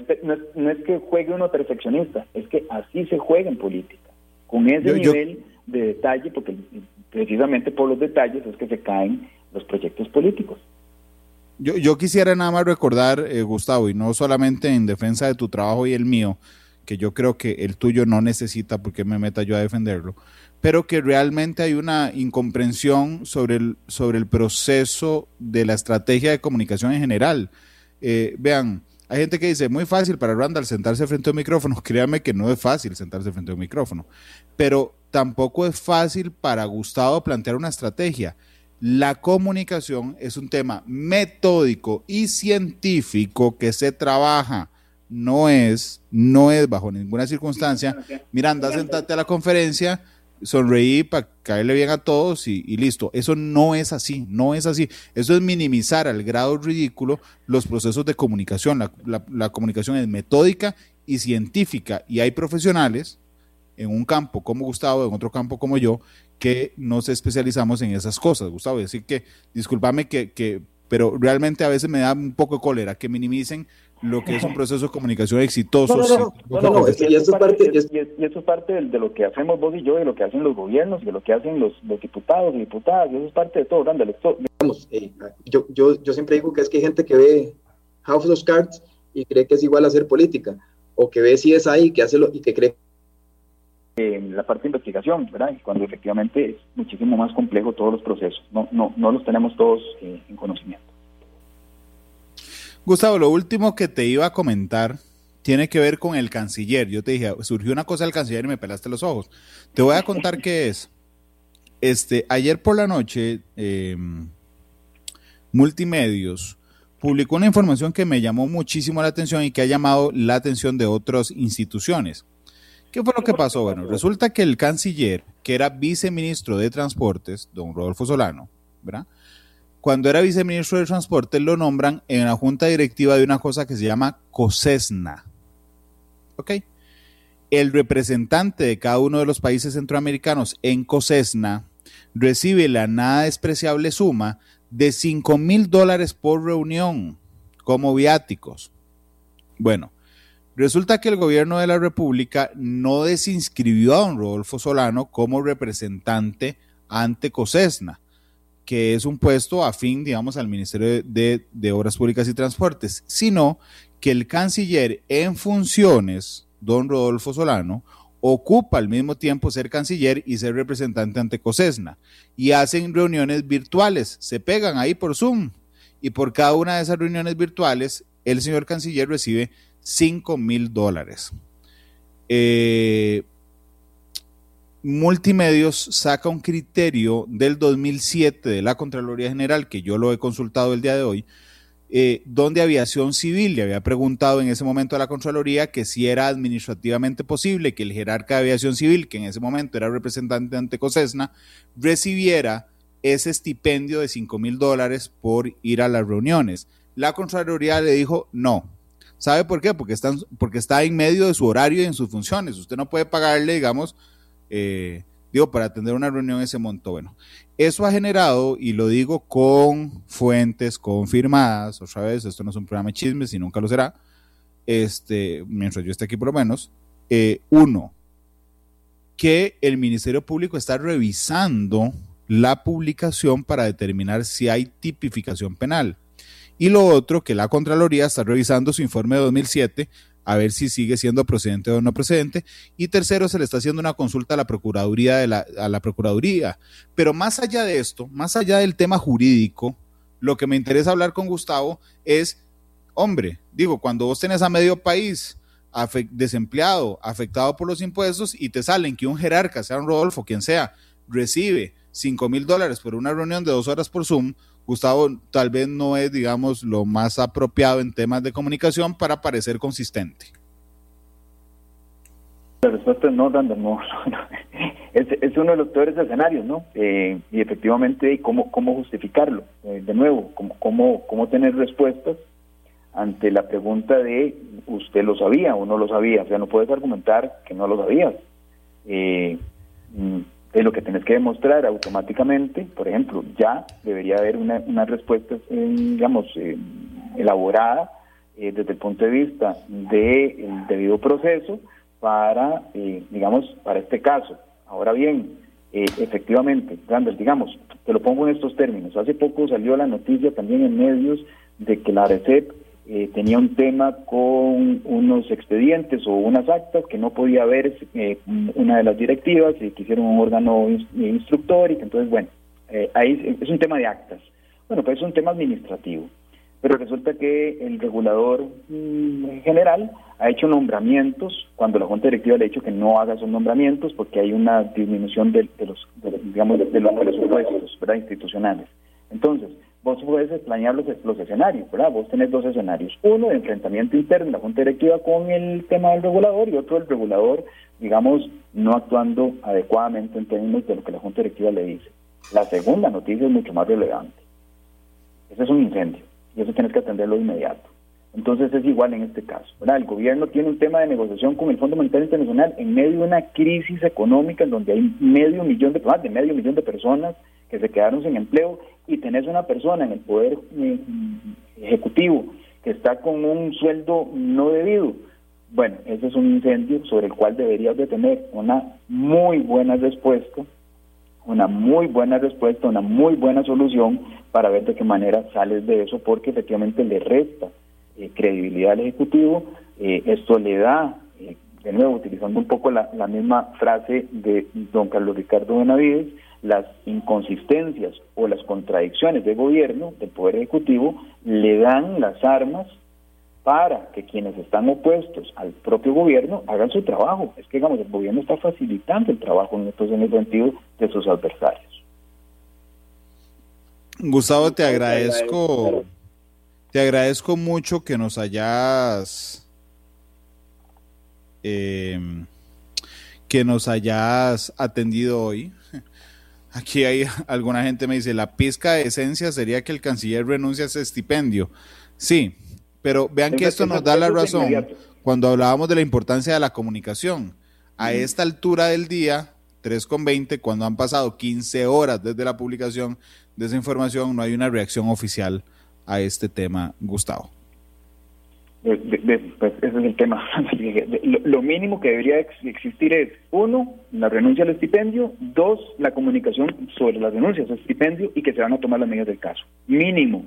no es, que juegue uno perfeccionista, es que así se juega en política. Con ese nivel de detalle, porque precisamente por los detalles es que se caen los proyectos políticos. Yo, yo quisiera nada más recordar, eh, Gustavo, y no solamente en defensa de tu trabajo y el mío, que yo creo que el tuyo no necesita porque me meta yo a defenderlo, pero que realmente hay una incomprensión sobre el, sobre el proceso de la estrategia de comunicación en general. Eh, vean, hay gente que dice, muy fácil para Randall sentarse frente a un micrófono. Créame que no es fácil sentarse frente a un micrófono, pero tampoco es fácil para Gustavo plantear una estrategia. La comunicación es un tema metódico y científico que se trabaja no es, no es bajo ninguna circunstancia, Miranda, sentate a la conferencia, sonreí para caerle bien a todos y, listo. Eso no es así, no es así. Eso es minimizar al grado ridículo los procesos de comunicación. La, comunicación es metódica y científica y hay profesionales en un campo como Gustavo, en otro campo como yo, que nos especializamos en esas cosas, Gustavo. Así que, discúlpame que, que, pero realmente a veces me da un poco de cólera que minimicen lo que es un proceso de comunicación exitoso. No, no, no, y eso es parte, y eso es parte de, lo que hacemos vos y yo, de lo que hacen los gobiernos, de lo que hacen los, diputados y diputadas, y eso es parte de todo, Randall. Vamos, eh, yo, yo, yo siempre digo que es que hay gente que ve House of Cards y cree que es igual a hacer política, o que ve si es ahí que hace lo, y que cree la parte de investigación, ¿verdad? Cuando efectivamente es muchísimo más complejo todos los procesos, no, no, no los tenemos todos eh, en conocimiento. Gustavo, lo último que te iba a comentar tiene que ver con el canciller. Yo te dije, surgió una cosa del canciller y me pelaste los ojos. Te voy a contar qué es. Este, ayer por la noche, em, Multimedios publicó una información que me llamó muchísimo la atención y que ha llamado la atención de otras instituciones. ¿Qué fue lo que pasó? Bueno, resulta que el canciller, que era viceministro de Transportes, don Rodolfo Solano, ¿verdad? cuando era viceministro de Transporte, lo nombran en la junta directiva de una cosa que se llama COSESNA. ¿Ok? El representante de cada uno de los países centroamericanos en COSESNA recibe la nada despreciable suma de 5 mil dólares por reunión como viáticos. Bueno, resulta que el gobierno de la República no desinscribió a don Rodolfo Solano como representante ante COSESNA que es un puesto afín, digamos, al Ministerio de, Obras Públicas y Transportes, sino que el canciller en funciones, don Rodolfo Solano, ocupa al mismo tiempo ser canciller y ser representante ante COSESNA. Y hacen reuniones virtuales, se pegan ahí por Zoom. Y por cada una de esas reuniones virtuales, el señor canciller recibe 5 mil dólares. Eh, Multimedios saca un criterio del 2007 de la Contraloría General, que yo lo he consultado el día de hoy, eh, donde Aviación Civil le había preguntado en ese momento a la Contraloría que si era administrativamente posible que el jerarca de Aviación Civil, que en ese momento era representante ante COSESNA, recibiera ese estipendio de 5 mil dólares por ir a las reuniones. La Contraloría le dijo no. ¿Sabe por qué? Porque, están, porque está en medio de su horario y en sus funciones. Usted no puede pagarle, digamos, eh, digo, para atender una reunión ese monto. Bueno, eso ha generado, y lo digo con fuentes confirmadas, otra vez, esto no es un programa de chismes y nunca lo será, este, mientras yo esté aquí por lo menos, eh, uno, que el Ministerio Público está revisando la publicación para determinar si hay tipificación penal. Y lo otro, que la Contraloría está revisando su informe de 2007 a ver si sigue siendo procedente o no procedente. Y tercero, se le está haciendo una consulta a la Procuraduría, de la, a la Procuraduría. Pero más allá de esto, más allá del tema jurídico, lo que me interesa hablar con Gustavo es, hombre, digo, cuando vos tenés a medio país desempleado, afectado por los impuestos, y te salen que un jerarca, sea un Rodolfo, quien sea, recibe 5 mil dólares por una reunión de dos horas por Zoom, Gustavo tal vez no es, digamos, lo más apropiado en temas de comunicación para parecer consistente. La respuesta es no, Randa, no, Es, uno de los peores escenarios, ¿no? Eh, y efectivamente, ¿cómo, cómo justificarlo? Eh, de nuevo, ¿cómo, cómo, cómo tener respuestas ante la pregunta de usted lo sabía o no lo sabía? O sea, no puedes argumentar que no lo sabías. Eh, de lo que tienes que demostrar automáticamente, por ejemplo, ya debería haber una, una respuesta, digamos, elaborada desde el punto de vista del debido proceso para, digamos, para este caso. Ahora bien, eh, efectivamente, Randall, digamos, te lo pongo en estos términos. Hace poco salió la noticia también en medios de que la RECEP eh, tenía un tema con unos expedientes o unas actas que no podía ver eh, una de las directivas y que hicieron un órgano instructor y que entonces, bueno, ahí es un tema de actas. Bueno, pues es un tema administrativo pero resulta que el regulador mm, general ha hecho nombramientos cuando la Junta Directiva le ha dicho que no haga esos nombramientos porque hay una disminución de, los, digamos, de, los presupuestos ¿verdad? institucionales. Entonces, vos puedes explañar los, los escenarios, ¿verdad? Vos tenés dos escenarios. Uno, de enfrentamiento interno la Junta Directiva con el tema del regulador y otro, el regulador, digamos, no actuando adecuadamente en términos de lo que la Junta Directiva le dice. La segunda noticia es mucho más relevante. Ese es un incendio y eso tienes que atenderlo de inmediato. Entonces es igual en este caso. El gobierno tiene un tema de negociación con el Fondo Monetario Internacional en medio de una crisis económica en donde hay medio millón de más de medio millón de personas que se quedaron sin empleo y tenés una persona en el poder eh, ejecutivo que está con un sueldo no debido. Bueno, ese es un incendio sobre el cual deberías de tener una muy buena respuesta una muy buena respuesta, una muy buena solución para ver de qué manera sales de eso, porque efectivamente le resta eh, credibilidad al Ejecutivo, eh, esto le da, eh, de nuevo, utilizando un poco la, misma frase de don Carlos Ricardo Benavides, las inconsistencias o las contradicciones de gobierno, del Poder Ejecutivo, le dan las armas para que quienes están opuestos al propio gobierno hagan su trabajo. Es que, digamos, el gobierno está facilitando el trabajo en, estos, en el sentido de sus adversarios. Gustavo, te agradezco, te agradezco mucho que nos hayas, em, que nos hayas atendido hoy. Aquí hay alguna gente me dice, la pizca de esencia sería que el canciller renuncie a ese estipendio. Sí, pero vean que esto nos da la razón cuando hablábamos de la importancia de la comunicación. A esta altura del día, 3.20, cuando han pasado 15 horas desde la publicación de esa información, no hay una reacción oficial a este tema, Gustavo. pues ese es el tema. Lo, mínimo que debería existir es, uno, la renuncia al estipendio, dos, la comunicación sobre las denuncias al estipendio y que se van a tomar las medidas del caso. Mínimo.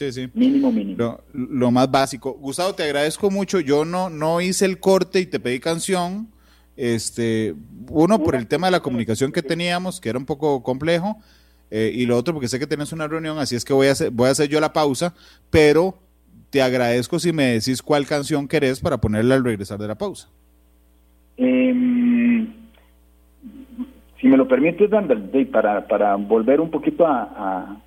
Sí, sí. Mínimo, mínimo. Lo, más básico. Gustavo, te agradezco mucho. Yo no, no hice el corte y te pedí canción. Este, uno, por el tema de la comunicación que teníamos, que era un poco complejo. Eh, y lo otro, porque sé que tienes una reunión, así es que voy a hacer, voy a hacer yo la pausa, pero te agradezco si me decís cuál canción querés para ponerla al regresar de la pausa. Em, si me lo permites, Randall, para, para volver un poquito a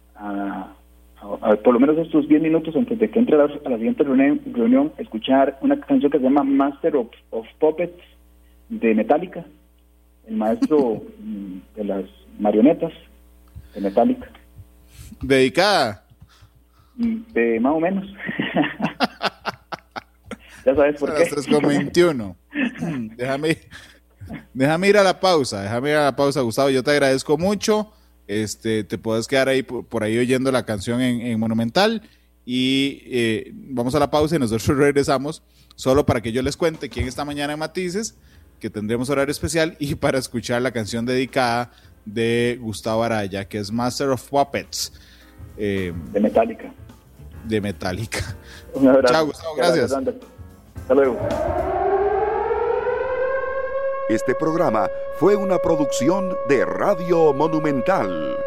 por lo menos estos 10 minutos antes de que entre a la, siguiente reunión, escuchar una canción que se llama Master of, Puppets de Metallica, el maestro mm, de las marionetas de Metallica. ¿Dedicada? Mm, de más o menos. ya sabes por qué. 21. déjame, déjame ir a la pausa, déjame ir a la pausa, Gustavo. Yo te agradezco mucho. Este, te puedes quedar ahí por, ahí oyendo la canción en, Monumental y eh, vamos a la pausa y nosotros regresamos solo para que yo les cuente quién está mañana en Matices, que tendremos horario especial y para escuchar la canción dedicada de Gustavo Araya, que es Master of Puppets. de Metallica. De Metallica. Un abrazo. Chao, Gustavo, gracias. Hasta luego. Este programa fue una producción de Radio Monumental.